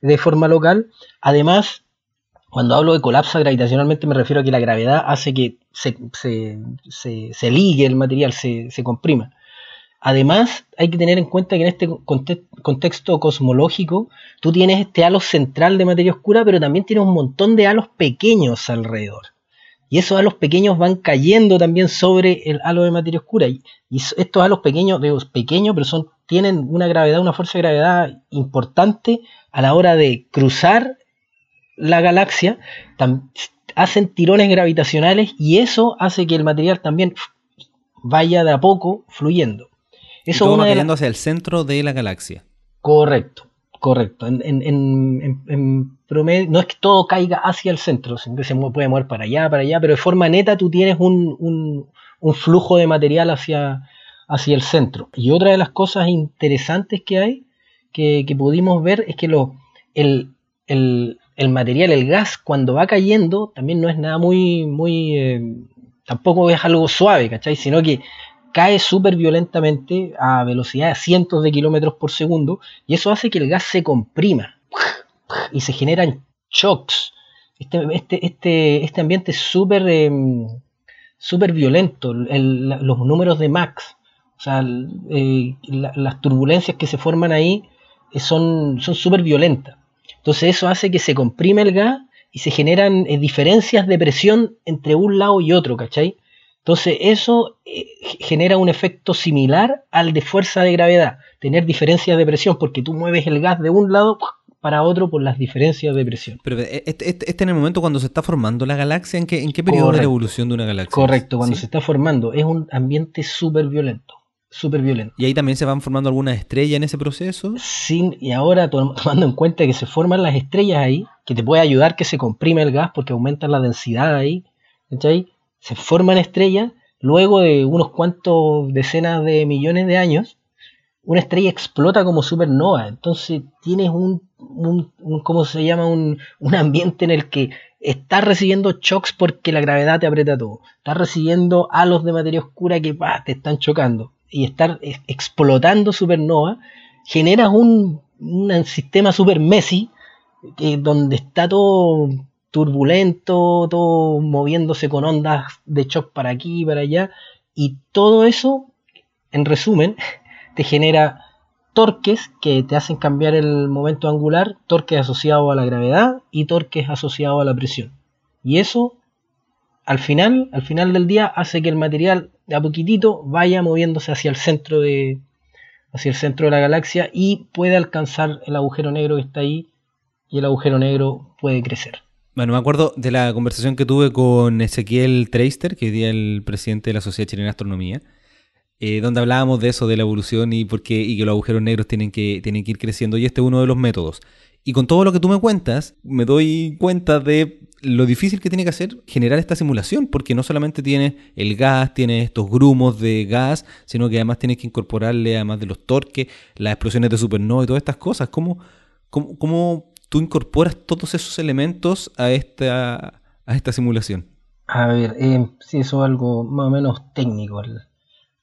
de forma local. Además, cuando hablo de colapsa gravitacionalmente me refiero a que la gravedad hace que se, se, ligue el material, se, comprima. Además, hay que tener en cuenta que en este contexto cosmológico, tú tienes este halo central de materia oscura, pero también tienes un montón de halos pequeños alrededor. Y esos halos pequeños van cayendo también sobre el halo de materia oscura. Y, estos halos pequeños, pequeños, pero son, tienen una gravedad, una fuerza de gravedad importante a la hora de cruzar la galaxia, hacen tirones gravitacionales y eso hace que el material también vaya de a poco fluyendo. Eso y todo va hacia el centro de la galaxia. Correcto. Correcto. En, promedio, no es que todo caiga hacia el centro, sino que se puede mover para allá, para allá, pero de forma neta tú tienes un, flujo de material hacia, hacia, el centro. Y otra de las cosas interesantes que hay, que, pudimos ver, es que lo, el, material, el gas, cuando va cayendo, también no es nada muy, muy, eh, tampoco es algo suave, ¿cachai? Sino que cae súper violentamente a velocidad de cientos de kilómetros por segundo y eso hace que el gas se comprima y se generan shocks. Este, este, este, este ambiente es súper em, violento. los números de Max, o sea, eh, las turbulencias que se forman ahí eh, son súper violentas. Entonces eso hace que se comprime el gas y se generan eh, diferencias de presión entre un lado y otro, ¿cachai? Entonces eso eh, genera un efecto similar al de fuerza de gravedad, tener diferencias de presión, porque tú mueves el gas de un lado para otro por las diferencias de presión. Pero este, este, este en el momento cuando se está formando la galaxia, ¿en qué, en qué periodo de la evolución de una galaxia? Correcto, cuando se está formando, es un ambiente súper violento. Súper violento. ¿Y ahí también se van formando algunas estrellas en ese proceso? Sí, y ahora tomando en cuenta que se forman las estrellas ahí, que te puede ayudar que se comprime el gas porque aumenta la densidad ahí, ¿cachai? Se forman estrellas, luego de unos cuantos decenas de millones de años, una estrella explota como supernova. Entonces tienes un, ¿cómo se llama? Un, un, ambiente en el que estás recibiendo shocks porque la gravedad te aprieta todo. Estás recibiendo halos de materia oscura que te están chocando. Y estar explotando supernova, generas un, sistema super Messi, donde está todo turbulento, todo moviéndose con ondas de shock para aquí y para allá, y todo eso, en resumen, te genera torques que te hacen cambiar el momento angular, torques asociados a la gravedad y torques asociados a la presión. Y eso, al final, al final del día, hace que el material de a poquitito vaya moviéndose hacia el centro de, hacia el centro de la galaxia y puede alcanzar el agujero negro que está ahí y el agujero negro puede crecer. Bueno, me acuerdo de la conversación que tuve con Ezequiel Treister, que es el presidente de la Sociedad Chilena de Astronomía, eh, donde hablábamos de eso, de la evolución y, por qué, y que los agujeros negros tienen que, tienen que ir creciendo, y este es uno de los métodos. Y con todo lo que tú me cuentas, me doy cuenta de lo difícil que tiene que hacer generar esta simulación, porque no solamente tiene el gas, tiene estos grumos de gas, sino que además tienes que incorporarle, además de los torques, las explosiones de supernova y todas estas cosas. ¿Cómo, cómo, cómo tú incorporas todos esos elementos a esta, a esta simulación? A ver, eh, sí, eso es algo más o menos técnico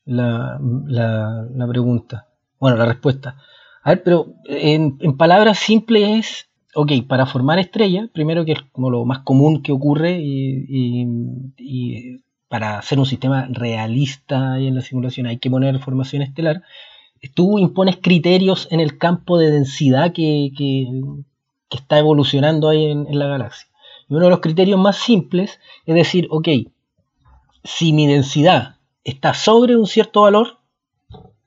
la, la, pregunta. Bueno, la respuesta. A ver, pero en, palabras simples es, ok, para formar estrellas, primero que es como lo más común que ocurre y, para hacer un sistema realista en la simulación hay que poner formación estelar, tú impones criterios en el campo de densidad que, está evolucionando ahí en, en la galaxia. Y uno de los criterios más simples es decir, ok, si mi densidad está sobre un cierto valor,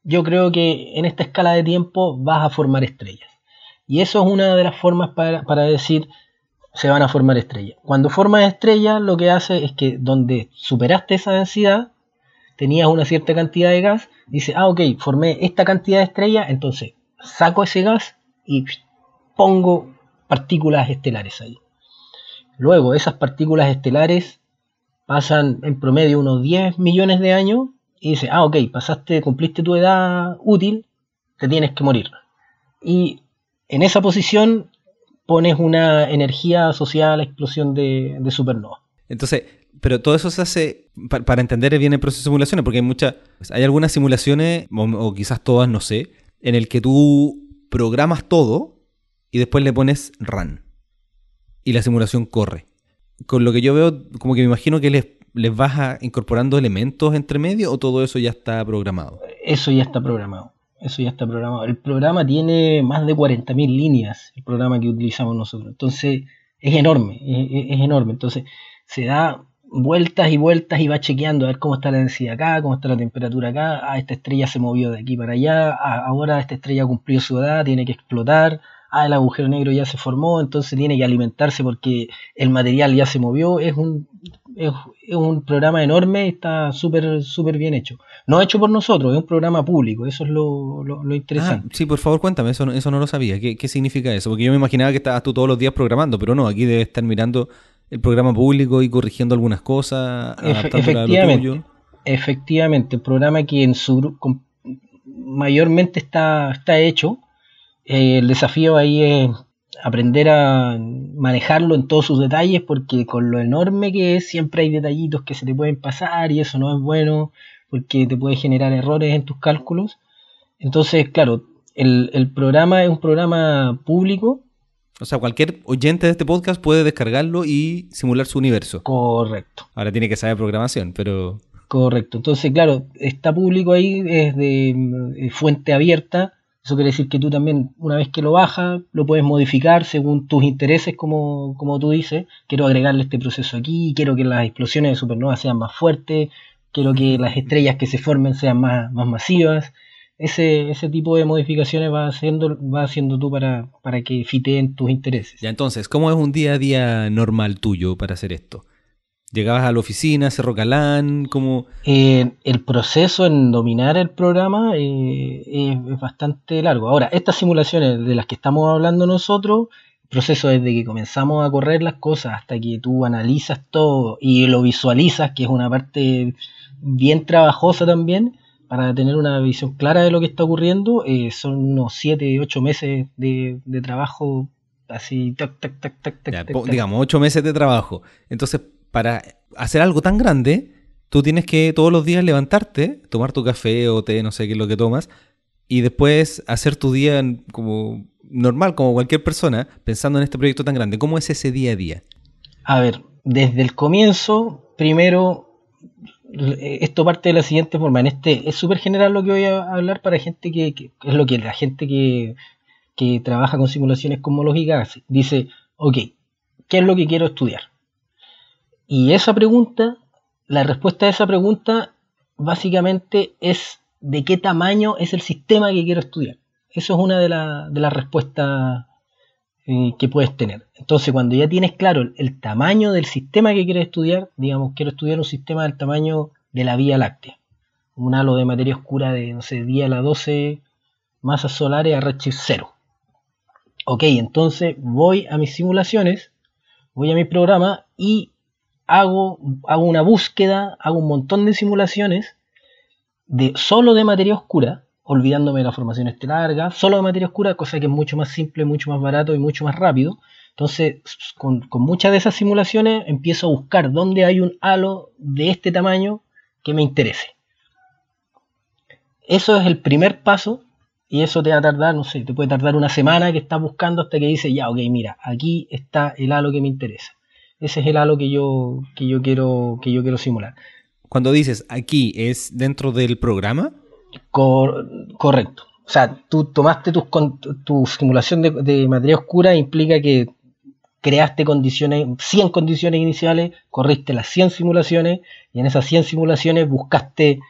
yo creo que en esta escala de tiempo vas a formar estrellas. Y eso es una de las formas para, decir se van a formar estrellas. Cuando formas estrellas, lo que hace es que donde superaste esa densidad, tenías una cierta cantidad de gas, dice, ah, ok, formé esta cantidad de estrellas, entonces saco ese gas y pongo partículas estelares ahí. Luego, esas partículas estelares pasan en promedio unos 10 millones de años y dice, ah, ok, pasaste, cumpliste tu edad útil, te tienes que morir. Y en esa posición pones una energía asociada a la explosión de, supernova. Entonces, pero todo eso se hace para, entender bien el proceso de simulaciones, porque hay muchas, hay algunas simulaciones, o, quizás todas, no sé, en el que tú programas todo y después le pones run. Y la simulación corre con lo que yo veo, como que me imagino que les, les vas incorporando elementos entre medio o todo eso ya está programado. Eso ya está programado. Eso ya está programado. El programa tiene más de 40.000 líneas, el programa que utilizamos nosotros. Entonces, es enorme, es, enorme. Entonces, se da vueltas y vueltas y va chequeando a ver cómo está la densidad acá, cómo está la temperatura acá. Ah, esta estrella se movió de aquí para allá. Ah, ahora esta estrella cumplió su edad, tiene que explotar ah, el agujero negro ya se formó, entonces tiene que alimentarse porque el material ya se movió. Es un, es, un programa enorme, está súper súper bien hecho. No hecho por nosotros, es un programa público, eso es lo, lo, interesante. Ah, sí, por favor, cuéntame, eso, eso no lo sabía. ¿Qué, ¿Qué significa eso? Porque yo me imaginaba que estabas tú todos los días programando, pero no, aquí debes estar mirando el programa público y corrigiendo algunas cosas, efectivamente, Efectivamente, el programa que en su mayormente está, está hecho eh, el desafío ahí es aprender a manejarlo en todos sus detalles porque con lo enorme que es siempre hay detallitos que se te pueden pasar y eso no es bueno porque te puede generar errores en tus cálculos. Entonces, claro, el, programa es un programa público. O sea, cualquier oyente de este podcast puede descargarlo y simular su universo. Correcto. Ahora tiene que saber programación, pero... Correcto. Entonces, claro, está público ahí, es de fuente abierta eso quiere decir que tú también, una vez que lo bajas, lo puedes modificar según tus intereses, como, como tú dices. Quiero agregarle este proceso aquí, quiero que las explosiones de supernova sean más fuertes, quiero que las estrellas que se formen sean más, más masivas. Ese, ese tipo de modificaciones va haciendo, va haciendo tú para, para que fiteen tus intereses. Ya, entonces, ¿cómo es un día a día normal tuyo para hacer esto? ¿Llegabas a la oficina, Cerro Calán? como eh, el proceso en dominar el programa eh, es, bastante largo. Ahora, estas simulaciones de las que estamos hablando nosotros, el proceso desde que comenzamos a correr las cosas hasta que tú analizas todo y lo visualizas, que es una parte bien trabajosa también, para tener una visión clara de lo que está ocurriendo, eh, son unos 7, 8 meses de, trabajo así, tac, tac, tac, tac, tac, Digamos, 8 meses de trabajo. Entonces, para hacer algo tan grande, tú tienes que todos los días levantarte, tomar tu café o té, no sé qué es lo que tomas, y después hacer tu día como normal, como cualquier persona, pensando en este proyecto tan grande, ¿cómo es ese día a día? A ver, desde el comienzo, primero, esto parte de la siguiente forma. En este es súper general lo que voy a hablar para gente que, es lo que la gente que, que trabaja con simulaciones cosmológicas dice, ok, ¿qué es lo que quiero estudiar? Y esa pregunta, la respuesta a esa pregunta básicamente es de qué tamaño es el sistema que quiero estudiar. Eso es una de, las respuestas eh, que puedes tener. Entonces, cuando ya tienes claro el, tamaño del sistema que quieres estudiar, digamos, quiero estudiar un sistema del tamaño de la Vía Láctea, un halo de materia oscura de, no sé, 10 a la 12 masas solares a redshift 0. Ok, entonces voy a mis simulaciones, voy a mi programa y hago, hago una búsqueda, hago un montón de simulaciones de solo de materia oscura, olvidándome de la formación estelar, solo de materia oscura, cosa que es mucho más simple, mucho más barato y mucho más rápido. Entonces, con, muchas de esas simulaciones empiezo a buscar dónde hay un halo de este tamaño que me interese. Eso es el primer paso y eso te va a tardar, no sé, te puede tardar una semana que estás buscando hasta que dices, ya, ok, mira, aquí está el halo que me interesa. Ese es el halo que yo, que yo, quiero, que yo quiero simular. Cuando dices aquí, ¿es dentro del programa? correcto. O sea, tú tomaste tu, simulación de, materia oscura, implica que creaste condiciones, 100 condiciones iniciales, corriste las 100 simulaciones y en esas 100 simulaciones buscaste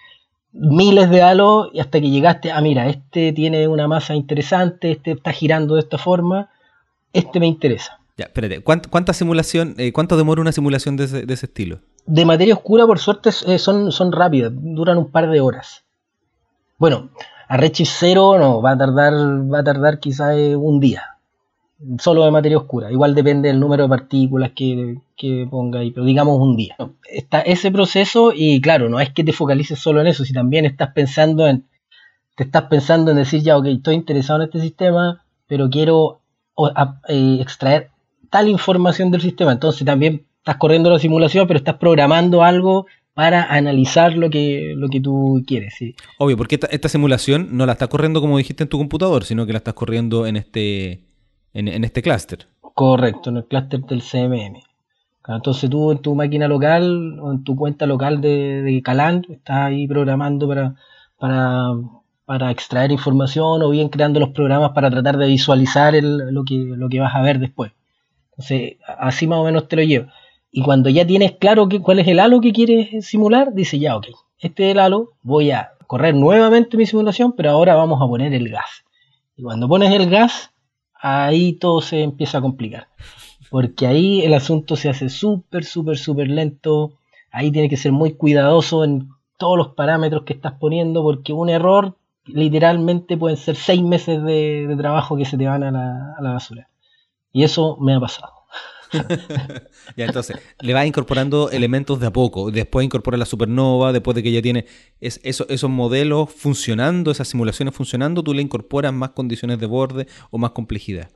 miles de halos y hasta que llegaste, ah, mira, este tiene una masa interesante, este está girando de esta forma, este me interesa. Ya, espérate, ¿cuánta, simulación, eh, cuánto demora una simulación de ese, estilo? De materia oscura, por suerte, eh, son, son rápidas, duran un par de horas. Bueno, a Redshift 0 no, va a tardar, va a tardar quizás eh, un día, solo de materia oscura. Igual depende del número de partículas que, ponga ahí, pero digamos un día. Está ese proceso y claro, no es que te focalices solo en eso, si también estás pensando en, te estás pensando en decir ya, ok, estoy interesado en este sistema, pero quiero extraer tal información del sistema. Entonces también estás corriendo la simulación, pero estás programando algo para analizar lo que, lo que tú quieres. ¿sí? Obvio, porque esta, simulación no la estás corriendo como dijiste en tu computador, sino que la estás corriendo en este, en, este clúster. Correcto, en el clúster del CMM. Entonces tú en tu máquina local o en tu cuenta local de, de Caland estás ahí programando para, para, para, extraer información o bien creando los programas para tratar de visualizar lo, que, lo que vas a ver después. Así más o menos te lo llevo. Y cuando ya tienes claro que, cuál es el halo que quieres simular, dice ya, ok, este es el halo, voy a correr nuevamente mi simulación, pero ahora vamos a poner el gas. Y cuando pones el gas, ahí todo se empieza a complicar. Porque ahí el asunto se hace súper, súper, súper lento. Ahí tienes que ser muy cuidadoso en todos los parámetros que estás poniendo, porque un error literalmente pueden ser seis meses de, trabajo que se te van a la basura. Y eso me ha pasado. ya, entonces, le va incorporando elementos de a poco. Después incorpora la supernova, después de que ya tiene esos modelos funcionando, esas simulaciones funcionando, tú le incorporas más condiciones de borde o más complejidad.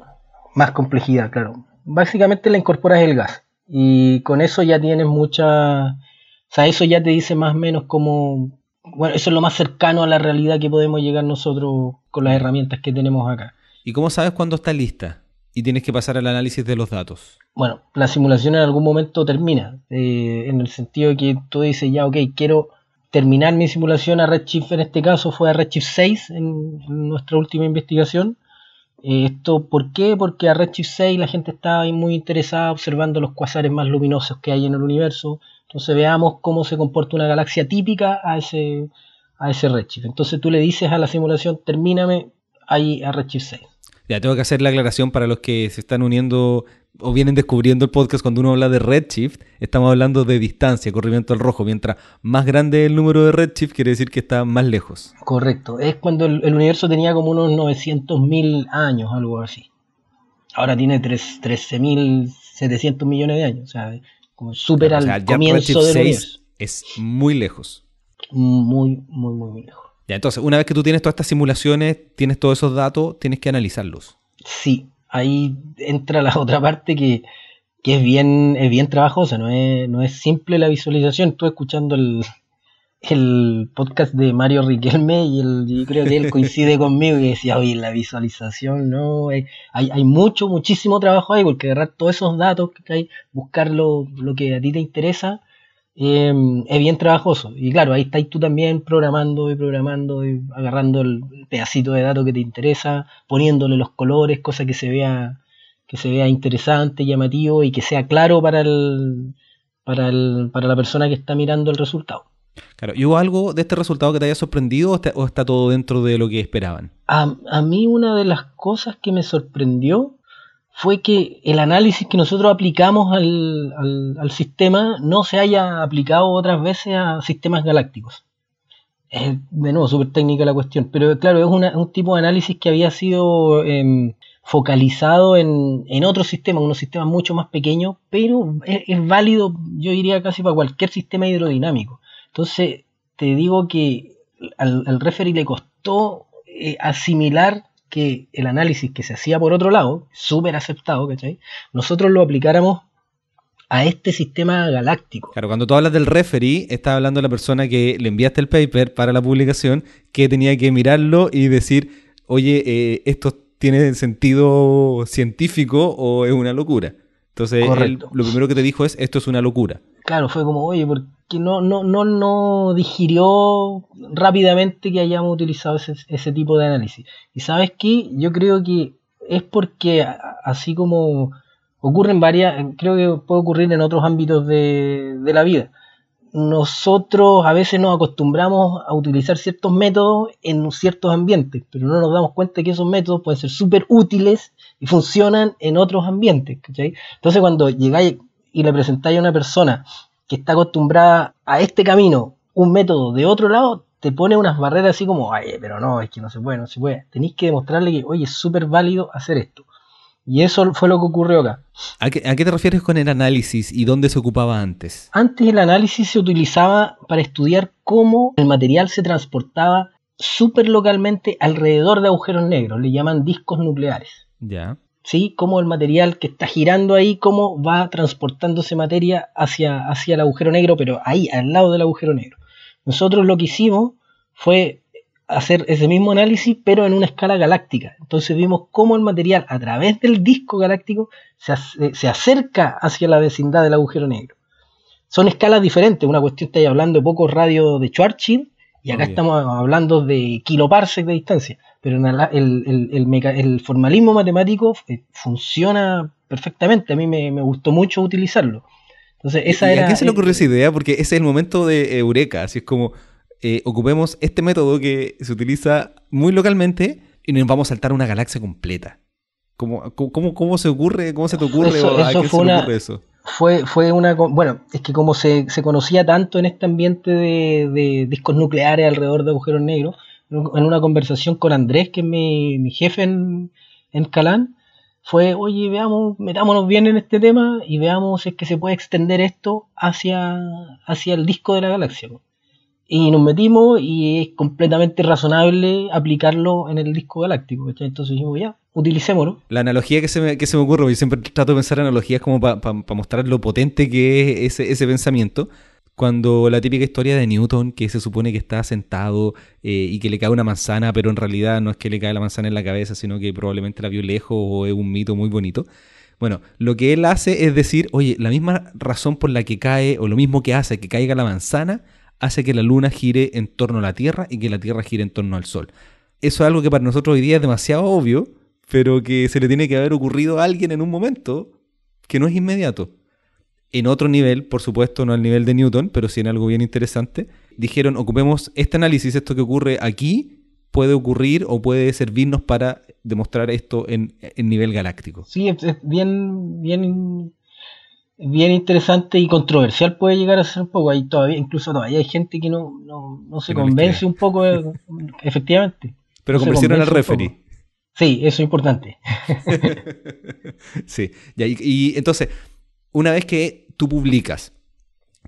Más complejidad, claro. Básicamente le incorporas el gas. Y con eso ya tienes mucha. O sea, eso ya te dice más o menos como. Bueno, eso es lo más cercano a la realidad que podemos llegar nosotros con las herramientas que tenemos acá. ¿Y cómo sabes cuándo está lista? Y tienes que pasar al análisis de los datos. Bueno, la simulación en algún momento termina, eh, en el sentido de que tú dices, ya, ok, quiero terminar mi simulación a Redshift, en este caso fue a Redshift 6 en nuestra última investigación. Eh, ¿Esto por qué? Porque a Redshift 6 la gente está muy interesada observando los cuasares más luminosos que hay en el universo. Entonces veamos cómo se comporta una galaxia típica a ese, a ese Redshift. Entonces tú le dices a la simulación, termíname ahí a Redshift 6. Ya tengo que hacer la aclaración para los que se están uniendo o vienen descubriendo el podcast cuando uno habla de redshift, estamos hablando de distancia, corrimiento al rojo. Mientras más grande el número de redshift, quiere decir que está más lejos. Correcto, es cuando el, universo tenía como unos 900.000 años, algo así. Ahora tiene 13.700 millones de años, o sea, como súper al comienzo del universo. Es muy lejos. Muy, muy, muy, muy lejos. Ya, entonces, una vez que tú tienes todas estas simulaciones, tienes todos esos datos, tienes que analizarlos. Sí, ahí entra la otra parte que, es bien, es bien trabajosa, no es, no es simple la visualización. Tú escuchando el, el podcast de Mario Riquelme y el, yo creo que él coincide conmigo y decía, oye, la visualización, no, eh, hay, hay mucho, muchísimo trabajo ahí porque agarrar todos esos datos que hay, buscar lo, lo que a ti te interesa, eh, es bien trabajoso. Y claro, ahí estás tú también programando y programando y agarrando el pedacito de datos que te interesa, poniéndole los colores, cosa que se vea, que se vea interesante, llamativo y que sea claro para el, para el, para la persona que está mirando el resultado. Claro, ¿y hubo algo de este resultado que te haya sorprendido o está, todo dentro de lo que esperaban? A, a, mí una de las cosas que me sorprendió fue que el análisis que nosotros aplicamos al, al, sistema no se haya aplicado otras veces a sistemas galácticos. Es de nuevo súper técnica la cuestión, pero claro, es una, un tipo de análisis que había sido eh, focalizado en, en otros sistemas, unos sistemas mucho más pequeños, pero es, es válido, yo diría casi para cualquier sistema hidrodinámico. Entonces, te digo que al, al referee le costó eh, asimilar que el análisis que se hacía por otro lado, súper aceptado, ¿cachai? Nosotros lo aplicáramos a este sistema galáctico. Claro, cuando tú hablas del referee, estás hablando de la persona que le enviaste el paper para la publicación, que tenía que mirarlo y decir, oye, eh, esto tiene sentido científico o es una locura. Entonces, él, lo primero que te dijo es, esto es una locura. Claro, fue como, oye, ¿por que no, no, no, no digirió rápidamente que hayamos utilizado ese, ese tipo de análisis. Y sabes qué, yo creo que es porque así como ocurre en varias, creo que puede ocurrir en otros ámbitos de, de la vida. Nosotros a veces nos acostumbramos a utilizar ciertos métodos en ciertos ambientes, pero no nos damos cuenta que esos métodos pueden ser súper útiles y funcionan en otros ambientes. Entonces cuando llegáis y le presentáis a una persona que está acostumbrada a este camino, un método de otro lado, te pone unas barreras así como, ay, pero no, es que no se puede, no se puede. Tenéis que demostrarle que, oye, es súper válido hacer esto. Y eso fue lo que ocurrió acá. ¿A qué, ¿A qué, te refieres con el análisis y dónde se ocupaba antes? Antes el análisis se utilizaba para estudiar cómo el material se transportaba súper localmente alrededor de agujeros negros. Le llaman discos nucleares. Ya. ¿Sí? Cómo el material que está girando ahí, cómo va transportándose materia hacia, hacia el agujero negro, pero ahí, al lado del agujero negro. Nosotros lo que hicimos fue hacer ese mismo análisis, pero en una escala galáctica. Entonces vimos cómo el material, a través del disco galáctico, se, se acerca hacia la vecindad del agujero negro. Son escalas diferentes. Una cuestión está hablando de pocos radios de Schwarzschild y acá estamos hablando de kiloparsec de distancia pero el, formalismo matemático eh, funciona perfectamente. A mí me, gustó mucho utilizarlo. Entonces, esa ¿Y era, ¿A qué se le ocurrió esa idea? Porque ese es el momento de eureka. Así es como eh, ocupemos este método que se utiliza muy localmente y nos vamos a saltar una galaxia completa. ¿Cómo, cómo, se ocurre? ¿Cómo se te ocurre? Eso, ¿A qué se una, ocurre eso? Fue, fue una. Bueno, es que como se, conocía tanto en este ambiente de, de discos nucleares alrededor de agujeros negros, en una conversación con Andrés, que es mi, jefe en, en Calán, fue, oye, veamos, metámonos bien en este tema y veamos si es que se puede extender esto hacia, hacia el disco de la galaxia. Y nos metimos y es completamente razonable aplicarlo en el disco galáctico. Entonces dijimos, ya, utilicémoslo. La analogía que se me, que se me ocurre, yo siempre trato de pensar analogías como para mostrar lo potente que es ese, ese pensamiento cuando la típica historia de Newton, que se supone que está sentado eh, y que le cae una manzana, pero en realidad no es que le cae la manzana en la cabeza, sino que probablemente la vio lejos o es un mito muy bonito. Bueno, lo que él hace es decir, oye, la misma razón por la que cae, o lo mismo que hace que caiga la manzana, hace que la luna gire en torno a la Tierra y que la Tierra gire en torno al Sol. Eso es algo que para nosotros hoy día es demasiado obvio, pero que se le tiene que haber ocurrido a alguien en un momento que no es inmediato en otro nivel, por supuesto, no al nivel de Newton, pero sí en algo bien interesante, dijeron, ocupemos este análisis, esto que ocurre aquí, puede ocurrir o puede servirnos para demostrar esto en, nivel galáctico. Sí, es, bien, bien, bien interesante y controversial puede llegar a ser un poco. Ahí todavía, incluso todavía hay gente que no, no, se convence un poco, efectivamente. Pero convencieron al referee. Sí, eso es importante. sí, y, y entonces, una vez que tú publicas,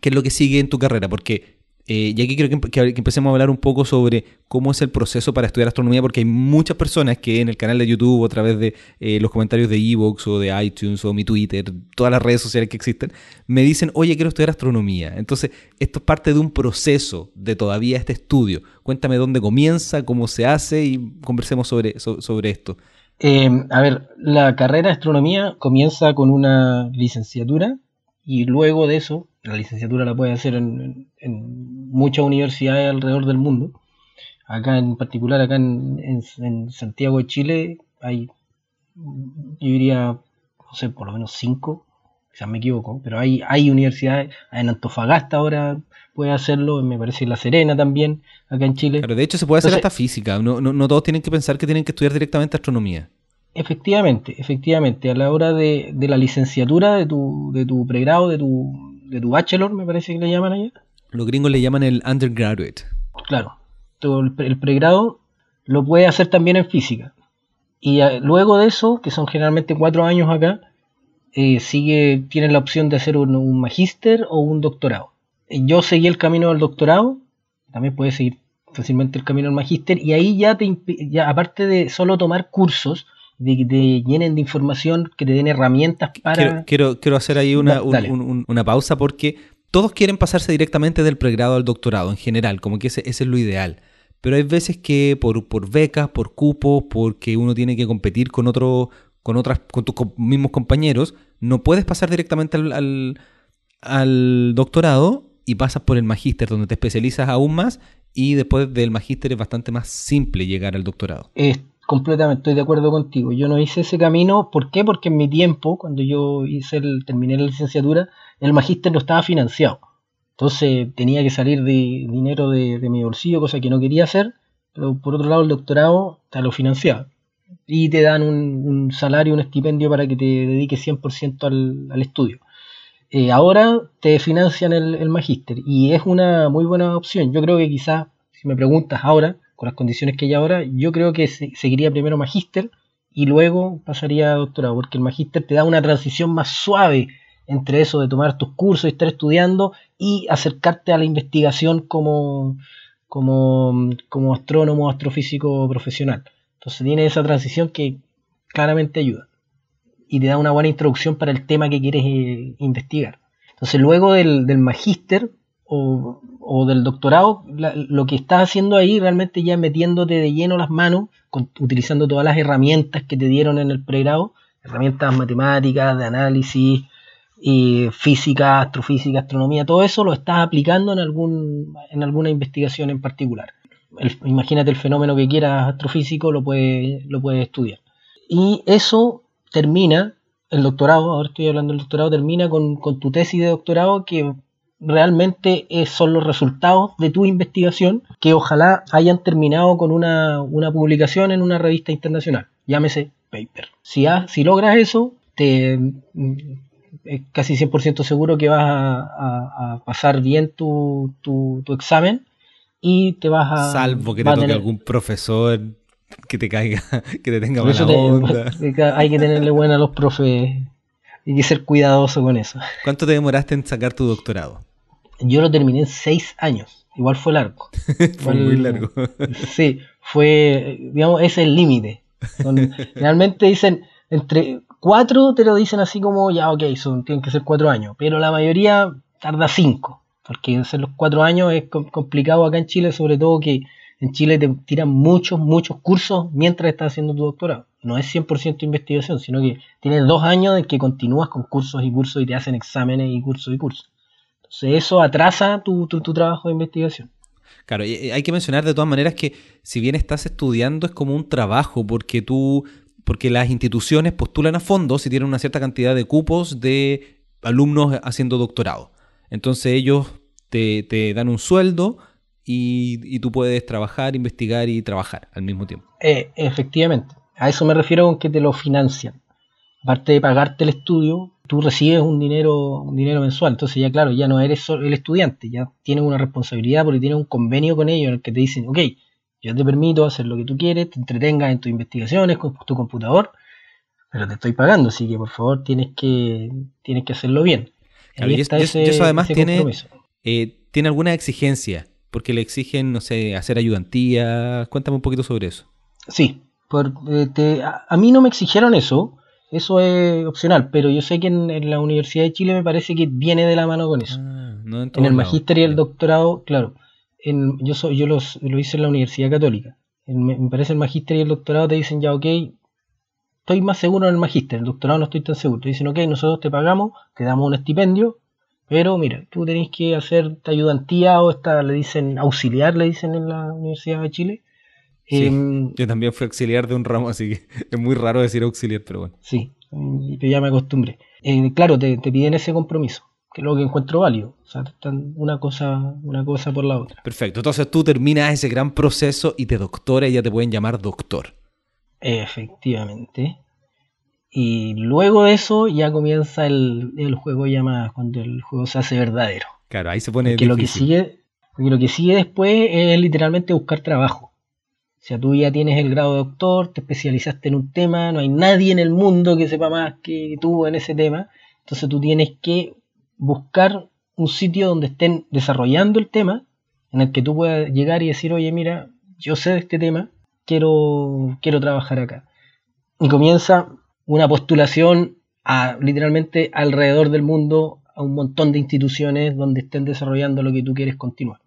qué es lo que sigue en tu carrera, porque Eh, y aquí quiero que, empecemos a hablar un poco sobre cómo es el proceso para estudiar astronomía, porque hay muchas personas que en el canal de YouTube a través de eh, los comentarios de Evox o de iTunes o mi Twitter, todas las redes sociales que existen, me dicen, oye, quiero estudiar astronomía. Entonces, esto es parte de un proceso de todavía este estudio. Cuéntame dónde comienza, cómo se hace y conversemos sobre, sobre esto. Eh, a ver, la carrera de astronomía comienza con una licenciatura y luego de eso, la licenciatura la puede hacer en, muchas universidades alrededor del mundo. Acá en particular, acá en, Santiago de Chile, hay, yo diría, no sé, por lo menos cinco, quizás me equivoco, pero hay, hay universidades, en Antofagasta ahora puede hacerlo, me parece La Serena también, acá en Chile. Pero de hecho se puede hacer hasta física, no, no, no todos tienen que pensar que tienen que estudiar directamente astronomía. Efectivamente, efectivamente, a la hora de, la licenciatura, de tu, de tu pregrado, de tu, de tu bachelor, me parece que le llaman allá. Los gringos le llaman el undergraduate. Claro, todo el, pregrado lo puedes hacer también en física. Y eh, luego de eso, que son generalmente cuatro años acá, eh, sigue, tienes la opción de hacer un, magíster o un doctorado. Yo seguí el camino del doctorado, también puedes seguir fácilmente el camino del magíster, y ahí ya, te, ya aparte de solo tomar cursos, de que te llenen de información, que te den herramientas para... Quiero, quiero, hacer ahí una, una pausa porque todos quieren pasarse directamente del pregrado al doctorado en general, como que ese, es lo ideal. Pero hay veces que por, por becas, por cupos, porque uno tiene que competir con otro, con otras, con tus mismos compañeros, no puedes pasar directamente al, al, doctorado y pasas por el magíster, donde te especializas aún más, y después del magíster es bastante más simple llegar al doctorado. Completamente, estoy de acuerdo contigo. Yo no hice ese camino. ¿Por qué? Porque en mi tiempo, cuando yo hice el, terminé la licenciatura, el magíster no estaba financiado. Entonces tenía que salir de dinero de, mi bolsillo, cosa que no quería hacer. Pero por otro lado, el doctorado te lo financiaba. Y te dan un, salario, un estipendio para que te dediques 100% al, al estudio. Eh, ahora te financian el, el magíster y es una muy buena opción. Yo creo que quizás, si me preguntas ahora, con las condiciones que hay ahora, yo creo que seguiría primero magíster y luego pasaría a doctorado, porque el magíster te da una transición más suave entre eso de tomar tus cursos y estar estudiando y acercarte a la investigación como, como, como astrónomo, astrofísico profesional. Entonces tiene esa transición que claramente ayuda y te da una buena introducción para el tema que quieres eh, investigar. Entonces luego del, del magíster o, del doctorado, lo que estás haciendo ahí realmente ya metiéndote de lleno las manos, utilizando todas las herramientas que te dieron en el pregrado, herramientas matemáticas, de análisis, física, astrofísica, astronomía, todo eso lo estás aplicando en, algún, en alguna investigación en particular. imagínate el fenómeno que quieras astrofísico, lo puedes, lo puedes estudiar. Y eso termina, el doctorado, ahora estoy hablando del doctorado, termina con, con tu tesis de doctorado que realmente son los resultados de tu investigación que ojalá hayan terminado con una, publicación en una revista internacional, llámese paper. Si, si logras eso, te mm, es casi 100% seguro que vas a, pasar bien tu, tu, examen y te vas a... Salvo que te toque algún profesor que te caiga, que te tenga buena onda. Hay que tenerle buena a los profes y que ser cuidadoso con eso. ¿Cuánto te demoraste en sacar tu doctorado? Yo lo terminé en seis años. Igual fue largo. fue muy largo. sí, fue, digamos, ese es el límite. Realmente dicen, entre cuatro te lo dicen así como, ya, ok, son, tienen que ser cuatro años. Pero la mayoría tarda cinco. Porque hacer los cuatro años es complicado acá en Chile, sobre todo que en Chile te tiran muchos, muchos cursos mientras estás haciendo tu doctorado. No es 100% investigación, sino que tienes dos años en que continúas con cursos y cursos y te hacen exámenes y cursos y cursos eso atrasa tu, trabajo de investigación. Claro, y hay que mencionar de todas maneras que si bien estás estudiando es como un trabajo porque tú, porque las instituciones postulan a fondos y tienen una cierta cantidad de cupos de alumnos haciendo doctorado. Entonces ellos te, dan un sueldo y, tú puedes trabajar, investigar y trabajar al mismo tiempo. Eh, efectivamente, a eso me refiero con que te lo financian. Aparte de pagarte el estudio, tú recibes un dinero, un dinero mensual. Entonces ya claro, ya no eres el estudiante, ya tienes una responsabilidad porque tienes un convenio con ellos en el que te dicen, ok, yo te permito hacer lo que tú quieres, te entretengas en tus investigaciones con tu computador, pero te estoy pagando, así que por favor tienes que, tienes que hacerlo bien. y, eso además tiene, eh, tiene alguna exigencia, porque le exigen, no sé, hacer ayudantía. Cuéntame un poquito sobre eso. Sí, por, eh, a, mí no me exigieron eso, eso es opcional, pero yo sé que en, la Universidad de Chile me parece que viene de la mano con eso. Ah, en, el magíster y el doctorado, claro, en, yo, soy, yo los, lo hice en la Universidad Católica. me parece el magíster y el doctorado te dicen ya, ok, estoy más seguro en el magíster, el doctorado no estoy tan seguro. Te dicen, ok, nosotros te pagamos, te damos un estipendio, pero mira, tú tenés que hacer esta ayudantía o esta, le dicen auxiliar, le dicen en la Universidad de Chile. Em, yo también fui auxiliar de un ramo, así que es muy raro decir auxiliar, pero bueno. Sí, yo ya me acostumbré. Eh, claro, te, piden ese compromiso, que es lo que encuentro válido. O sea, una cosa, una cosa por la otra. Perfecto, entonces tú terminas ese gran proceso y te doctora y ya te pueden llamar doctor. Efectivamente. Y luego de eso ya comienza el, juego ya más, cuando el juego se hace verdadero. Claro, ahí se pone lo que sigue lo que sigue después es literalmente buscar trabajo. O sea, tú ya tienes el grado de doctor, te especializaste en un tema, no hay nadie en el mundo que sepa más que tú en ese tema. Entonces tú tienes que buscar un sitio donde estén desarrollando el tema, en el que tú puedas llegar y decir, oye, mira, yo sé de este tema, quiero, quiero trabajar acá. Y comienza una postulación a literalmente alrededor del mundo a un montón de instituciones donde estén desarrollando lo que tú quieres continuar.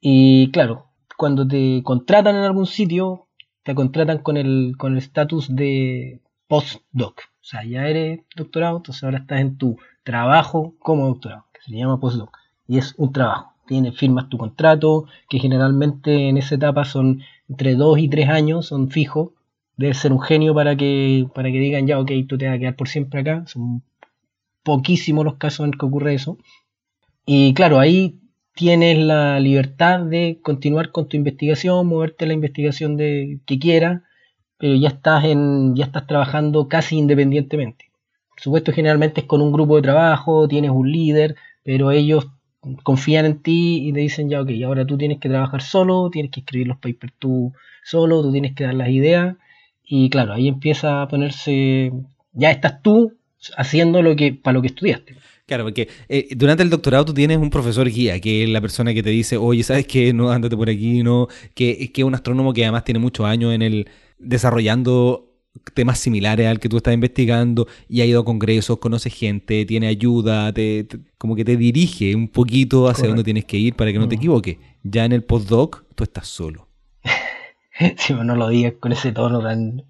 Y claro, cuando te contratan en algún sitio, te contratan con el con el estatus de postdoc. O sea, ya eres doctorado, entonces ahora estás en tu trabajo como doctorado, que se llama postdoc. Y es un trabajo. Tienes, firmas tu contrato, que generalmente en esa etapa son entre dos y tres años, son fijos. Debe ser un genio para que, para que digan ya, ok, tú te vas a quedar por siempre acá. Son poquísimos los casos en que ocurre eso. Y claro, ahí tienes la libertad de continuar con tu investigación, moverte la investigación de que quieras, pero ya estás en, ya estás trabajando casi independientemente. Por supuesto, generalmente es con un grupo de trabajo, tienes un líder, pero ellos confían en ti y te dicen ya, ok, ahora tú tienes que trabajar solo, tienes que escribir los papers tú solo, tú tienes que dar las ideas y claro, ahí empieza a ponerse, ya estás tú haciendo lo que para lo que estudiaste. Claro, porque eh, durante el doctorado tú tienes un profesor guía, que es la persona que te dice, oye, ¿sabes qué? No, ándate por aquí, no, que, que es un astrónomo que además tiene muchos años en el desarrollando temas similares al que tú estás investigando y ha ido a congresos, conoce gente, tiene ayuda, te, como que te dirige un poquito hacia dónde tienes que ir para que no te mm. equivoques. Ya en el postdoc tú estás solo. si no lo digas con ese tono tan,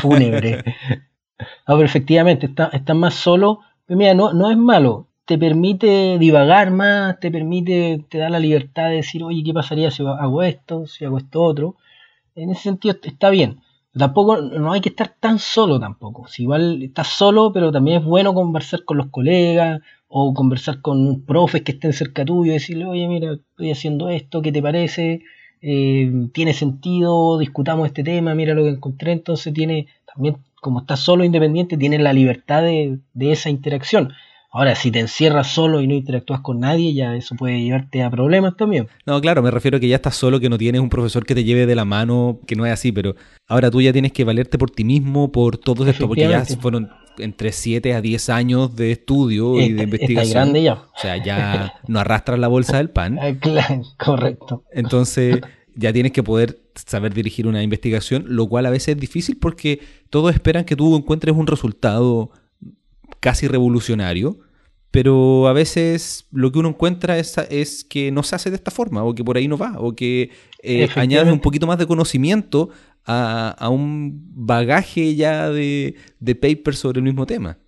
fúnebre. no, pero efectivamente, estás está más solo. Pero mira, no, no es malo. Te permite divagar más, te permite, te da la libertad de decir, oye, ¿qué pasaría si hago esto, si hago esto otro? En ese sentido está bien tampoco no hay que estar tan solo tampoco. Si igual estás solo, pero también es bueno conversar con los colegas o conversar con profes que estén cerca tuyo y decirle, oye, mira, estoy haciendo esto, ¿qué te parece? Eh, ¿Tiene sentido? Discutamos este tema, mira lo que encontré. Entonces tiene, también como estás solo independiente, tienes la libertad de, de esa interacción. Ahora, si te encierras solo y no interactúas con nadie, ya eso puede llevarte a problemas también. No, claro, me refiero a que ya estás solo, que no tienes un profesor que te lleve de la mano, que no es así, pero ahora tú ya tienes que valerte por ti mismo, por todo esto, porque ya fueron entre 7 a 10 años de estudio y de investigación. Está grande ya. O sea, ya no arrastras la bolsa del pan. Claro, correcto. Entonces, ya tienes que poder saber dirigir una investigación, lo cual a veces es difícil porque todos esperan que tú encuentres un resultado casi revolucionario, pero a veces lo que uno encuentra es, es, que no se hace de esta forma, o que por ahí no va, o que eh, añades un poquito más de conocimiento a, un bagaje ya de, de papers sobre el mismo tema,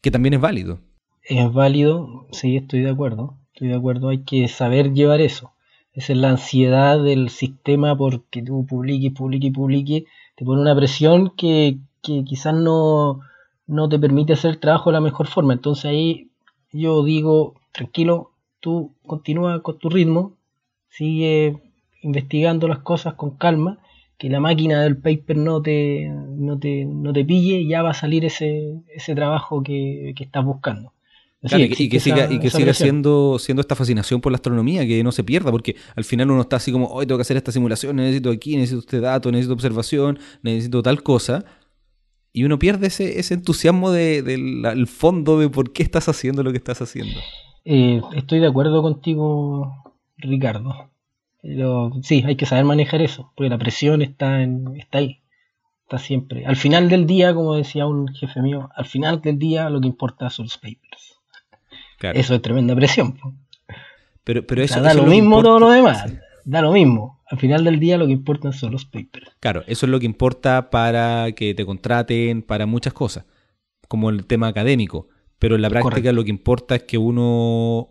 que también es válido. Es válido, sí, estoy de acuerdo, estoy de acuerdo, hay que saber llevar eso. Esa es la ansiedad del sistema porque tú publiques, publiques, publiques, te pone una presión que, que quizás no, no te permite hacer el trabajo de la mejor forma. Entonces ahí yo digo, tranquilo, tú continúa con tu ritmo, sigue investigando las cosas con calma, que la máquina del paper no te, no te, no te pille, ya va a salir ese, ese trabajo que, estás buscando. Y que, siga, y que siga siendo, siendo esta fascinación por la astronomía, que no se pierda, porque al final uno está así como, hoy tengo que hacer esta simulación, necesito aquí, necesito este dato, necesito observación, necesito tal cosa, y uno pierde ese, ese entusiasmo del fondo de por qué estás haciendo lo que estás haciendo. Eh, estoy de acuerdo contigo Ricardo. Pero sí, hay que saber manejar eso, porque la presión está, en, está ahí, está siempre. Al final del día, como decía un jefe mío, al final del día lo que importa son los papers. Eso es tremenda presión. Pero, pero eso, da lo mismo todo lo demás, da lo mismo. Al final del día lo que importa son los papers. Claro, eso es lo que importa para que te contraten, para muchas cosas, como el tema académico. Pero en la práctica lo que importa es que uno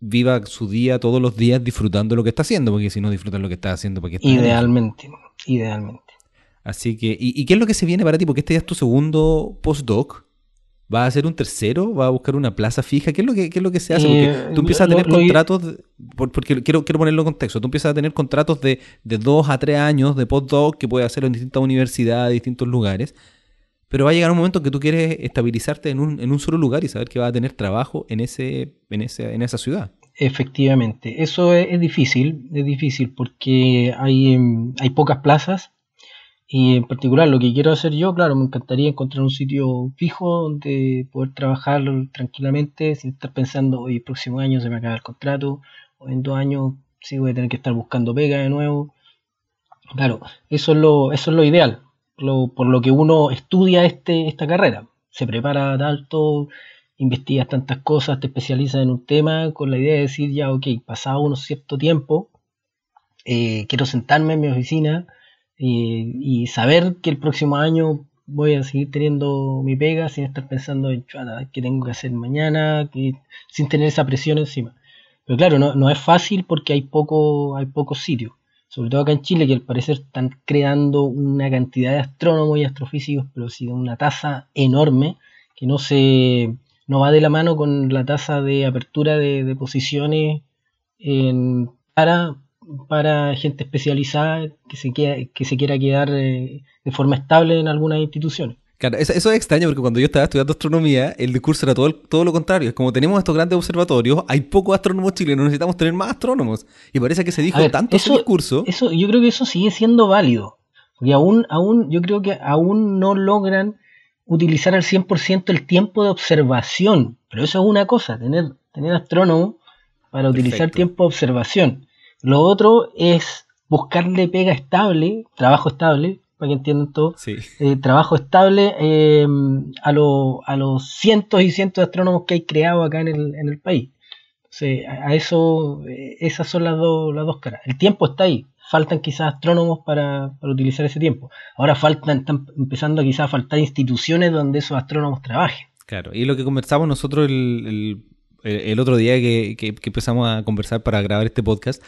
viva su día todos los días disfrutando lo que está haciendo, porque si no disfrutas lo que está haciendo, ¿para qué Idealmente, idealmente. Así que, ¿y, qué es lo que se viene para ti? Porque este ya es tu segundo postdoc. ¿Va a hacer un tercero? ¿Va a buscar una plaza fija? ¿Qué es lo que, es lo que se hace? Porque eh, tú empiezas a tener contratos, porque quiero, quiero ponerlo en contexto, tú empiezas a tener contratos de, de dos a tres años de postdoc que puedes hacer en distintas universidades, distintos lugares. Pero va a llegar un momento que tú quieres estabilizarte en un, en un solo lugar y saber que vas a tener trabajo en, ese, en, ese, en esa ciudad. Efectivamente, eso es, difícil, es difícil porque hay, hay pocas plazas y en particular lo que quiero hacer yo, claro, me encantaría encontrar un sitio fijo donde poder trabajar tranquilamente sin estar pensando, hoy el próximo año se me acaba el contrato, o en dos años sí voy a tener que estar buscando pega de nuevo. Claro, eso es lo, eso es lo ideal, por lo que uno estudia este, esta carrera. Se prepara tanto, investigas tantas cosas, te especializas en un tema con la idea de decir, ya, ok, pasado un cierto tiempo, eh, quiero sentarme en mi oficina y saber que el próximo año voy a seguir teniendo mi pega sin estar pensando en qué tengo que hacer mañana, sin tener esa presión encima. Pero claro, no, no es fácil porque hay poco, hay pocos sitios sobre todo acá en Chile, que al parecer están creando una cantidad de astrónomos y astrofísicos, pero sí de una tasa enorme, que no se no va de la mano con la tasa de apertura de, posiciones para, para gente especializada que se, que se quiera quedar eh, de forma estable en algunas instituciones. Claro, eso, es extraño porque cuando yo estaba estudiando astronomía, el discurso era todo, todo lo contrario. Es como tenemos estos grandes observatorios, hay pocos astrónomos chilenos, necesitamos tener más astrónomos. Y parece que se dijo tanto ese discurso. Eso, yo creo que eso sigue siendo válido. Porque aún, aún, yo creo que aún no logran utilizar al 100% el tiempo de observación. Pero eso es una cosa, tener, tener astrónomos para utilizar tiempo de observación. Lo otro es buscarle pega estable, trabajo estable, para que entiendan todo, eh, trabajo estable eh, a, a los cientos y cientos de astrónomos que hay creado acá en el, en el país. a eso, eh, esas son las, dos las dos caras. El tiempo está ahí, faltan quizás astrónomos para, utilizar ese tiempo. Ahora faltan, están empezando quizás a faltar instituciones donde esos astrónomos trabajen. Claro, y lo que conversamos nosotros el, el, otro día que, que, empezamos a conversar para grabar este podcast,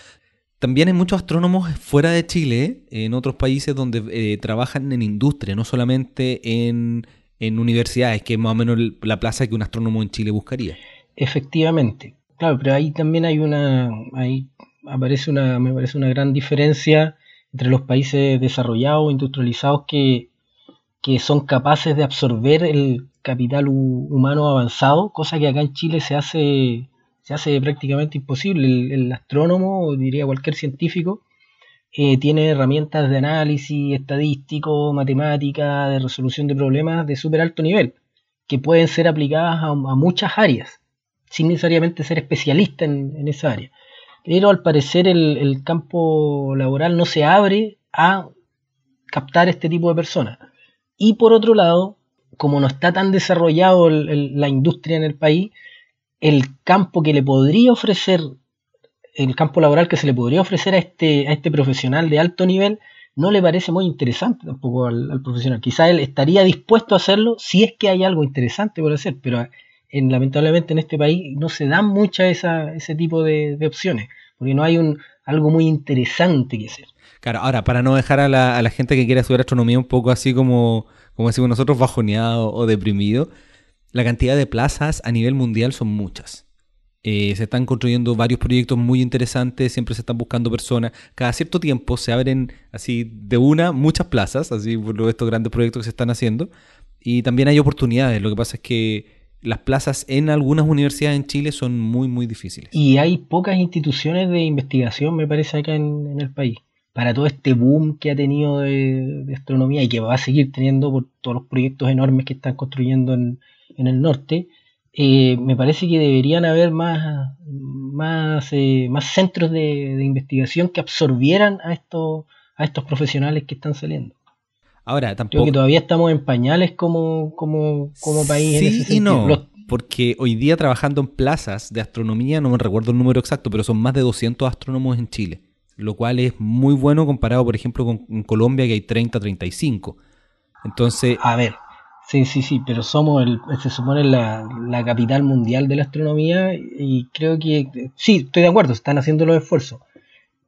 también hay muchos astrónomos fuera de Chile, en otros países donde eh, trabajan en industria, no solamente en, universidades, que es más o menos la plaza que un astrónomo en Chile buscaría. Efectivamente, claro, pero ahí también hay una, ahí aparece una, me parece una gran diferencia entre los países desarrollados, industrializados, que, que son capaces de absorber el capital humano avanzado, cosa que acá en Chile se hace se hace prácticamente imposible. El, astrónomo, diría cualquier científico, eh, tiene herramientas de análisis estadístico, matemática, de resolución de problemas de súper alto nivel, que pueden ser aplicadas a, muchas áreas, sin necesariamente ser especialista en, esa área. Pero al parecer el, campo laboral no se abre a captar este tipo de personas. Y por otro lado, como no está tan desarrollado la industria en el país, el campo que le podría ofrecer, el campo laboral que se le podría ofrecer a este, a este profesional de alto nivel, no le parece muy interesante tampoco al, profesional. Quizá él estaría dispuesto a hacerlo si es que hay algo interesante por hacer, pero en, lamentablemente en este país no se dan muchas ese tipo de, opciones, porque no hay un, algo muy interesante que hacer. Claro, ahora, para no dejar a la, a la gente que quiere estudiar astronomía un poco así como, como decimos nosotros, bajoneado o deprimido, la cantidad de plazas a nivel mundial son muchas. Eh, se están construyendo varios proyectos muy interesantes, siempre se están buscando personas. Cada cierto tiempo se abren así de una muchas plazas, así por estos grandes proyectos que se están haciendo. Y también hay oportunidades. Lo que pasa es que las plazas en algunas universidades en Chile son muy, muy difíciles. Y hay pocas instituciones de investigación, me parece, acá en, el país. Para todo este boom que ha tenido de, de, astronomía y que va a seguir teniendo por todos los proyectos enormes que están construyendo en, en el norte, eh, me parece que deberían haber más, más, eh, más centros de, investigación que absorbieran a estos, a estos profesionales que están saliendo. Ahora, tampoco. Creo que todavía estamos en pañales como, como, como país. Sí en ese y no. Porque hoy día trabajando en plazas de astronomía, no me recuerdo el número exacto, pero son más de 200 astrónomos en Chile. Lo cual es muy bueno comparado, por ejemplo, con Colombia, que hay 30, 35. Entonces. A ver, Sí, sí, sí, pero somos, el, se supone, la, la capital mundial de la astronomía y creo que, sí, estoy de acuerdo, están haciendo los esfuerzos,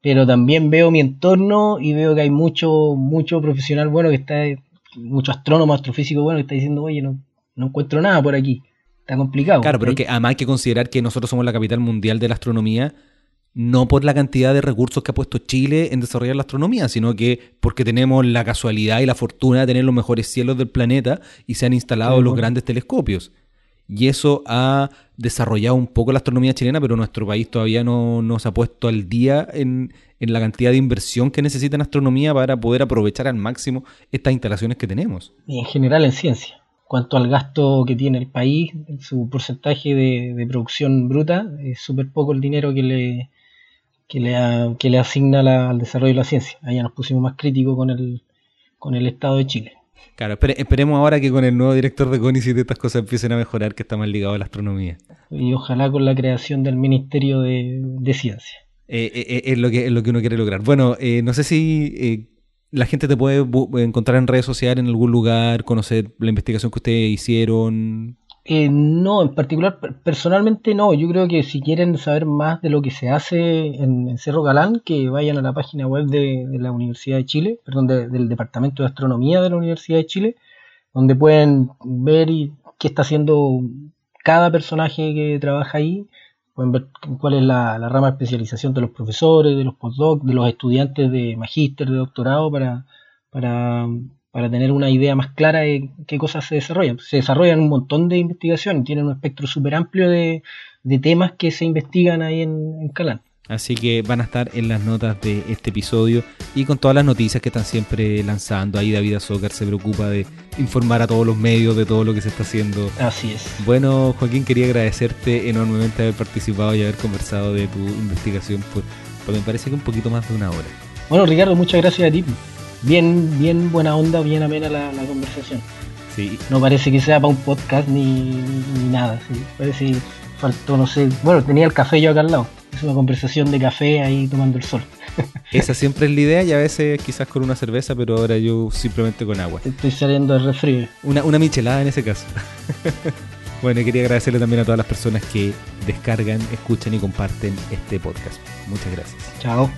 pero también veo mi entorno y veo que hay mucho, mucho profesional bueno que está, mucho astrónomo, astrofísico bueno que está diciendo, oye, no, no encuentro nada por aquí, está complicado. Claro, pero que además hay que considerar que nosotros somos la capital mundial de la astronomía no por la cantidad de recursos que ha puesto Chile en desarrollar la astronomía, sino que porque tenemos la casualidad y la fortuna de tener los mejores cielos del planeta y se han instalado los grandes telescopios. Y eso ha desarrollado un poco la astronomía chilena, pero nuestro país todavía no, no se ha puesto al día en, en, la cantidad de inversión que necesita en astronomía para poder aprovechar al máximo estas instalaciones que tenemos. Y en general en ciencia. Cuanto al gasto que tiene el país, su porcentaje de, de producción bruta, es súper poco el dinero que le, que le, que le asigna al desarrollo de la ciencia. Allá nos pusimos más críticos con el, con el Estado de Chile. Claro, esperemos ahora que con el nuevo director de CONICET estas cosas empiecen a mejorar, que está más ligado a la astronomía. Y ojalá con la creación del Ministerio de, Ciencia. Eh, eh, eh, es, lo que, es lo que uno quiere lograr. Bueno, no sé si la gente te puede encontrar en redes sociales, en algún lugar, conocer la investigación que ustedes hicieron. Eh, no, en particular, personalmente no. Yo creo que si quieren saber más de lo que se hace en, Cerro Galán, que vayan a la página web de, la Universidad de Chile, perdón, del Departamento de Astronomía de la Universidad de Chile, donde pueden ver qué está haciendo cada personaje que trabaja ahí. Pueden ver cuál es la, rama de especialización de los profesores, de los postdocs, de los estudiantes de magíster, de doctorado, para, para para tener una idea más clara de qué cosas se desarrollan. Se desarrollan un montón de investigación, tienen un espectro súper amplio de, temas que se investigan ahí en, en, Calán. Así que van a estar en las notas de este episodio y con todas las noticias que están siempre lanzando. Ahí David Azócar se preocupa de informar a todos los medios de todo lo que se está haciendo. Así es. Bueno, Joaquín, quería agradecerte enormemente haber participado y haber conversado de tu investigación por, por me parece que un poquito más de una hora. Bueno, Ricardo, muchas gracias a ti bien, bien buena onda, bien amena la, la conversación. Sí. No parece que sea para un podcast ni, nada, sí. Parece que faltó, no sé. Bueno, tenía el café yo acá al lado. Es una conversación de café ahí tomando el sol. Esa siempre es la idea y a veces quizás con una cerveza, pero ahora yo simplemente con agua. Estoy saliendo de refri. Una, una michelada en ese caso. bueno, y quería agradecerle también a todas las personas que descargan, escuchan y comparten este podcast. Muchas gracias. Chao.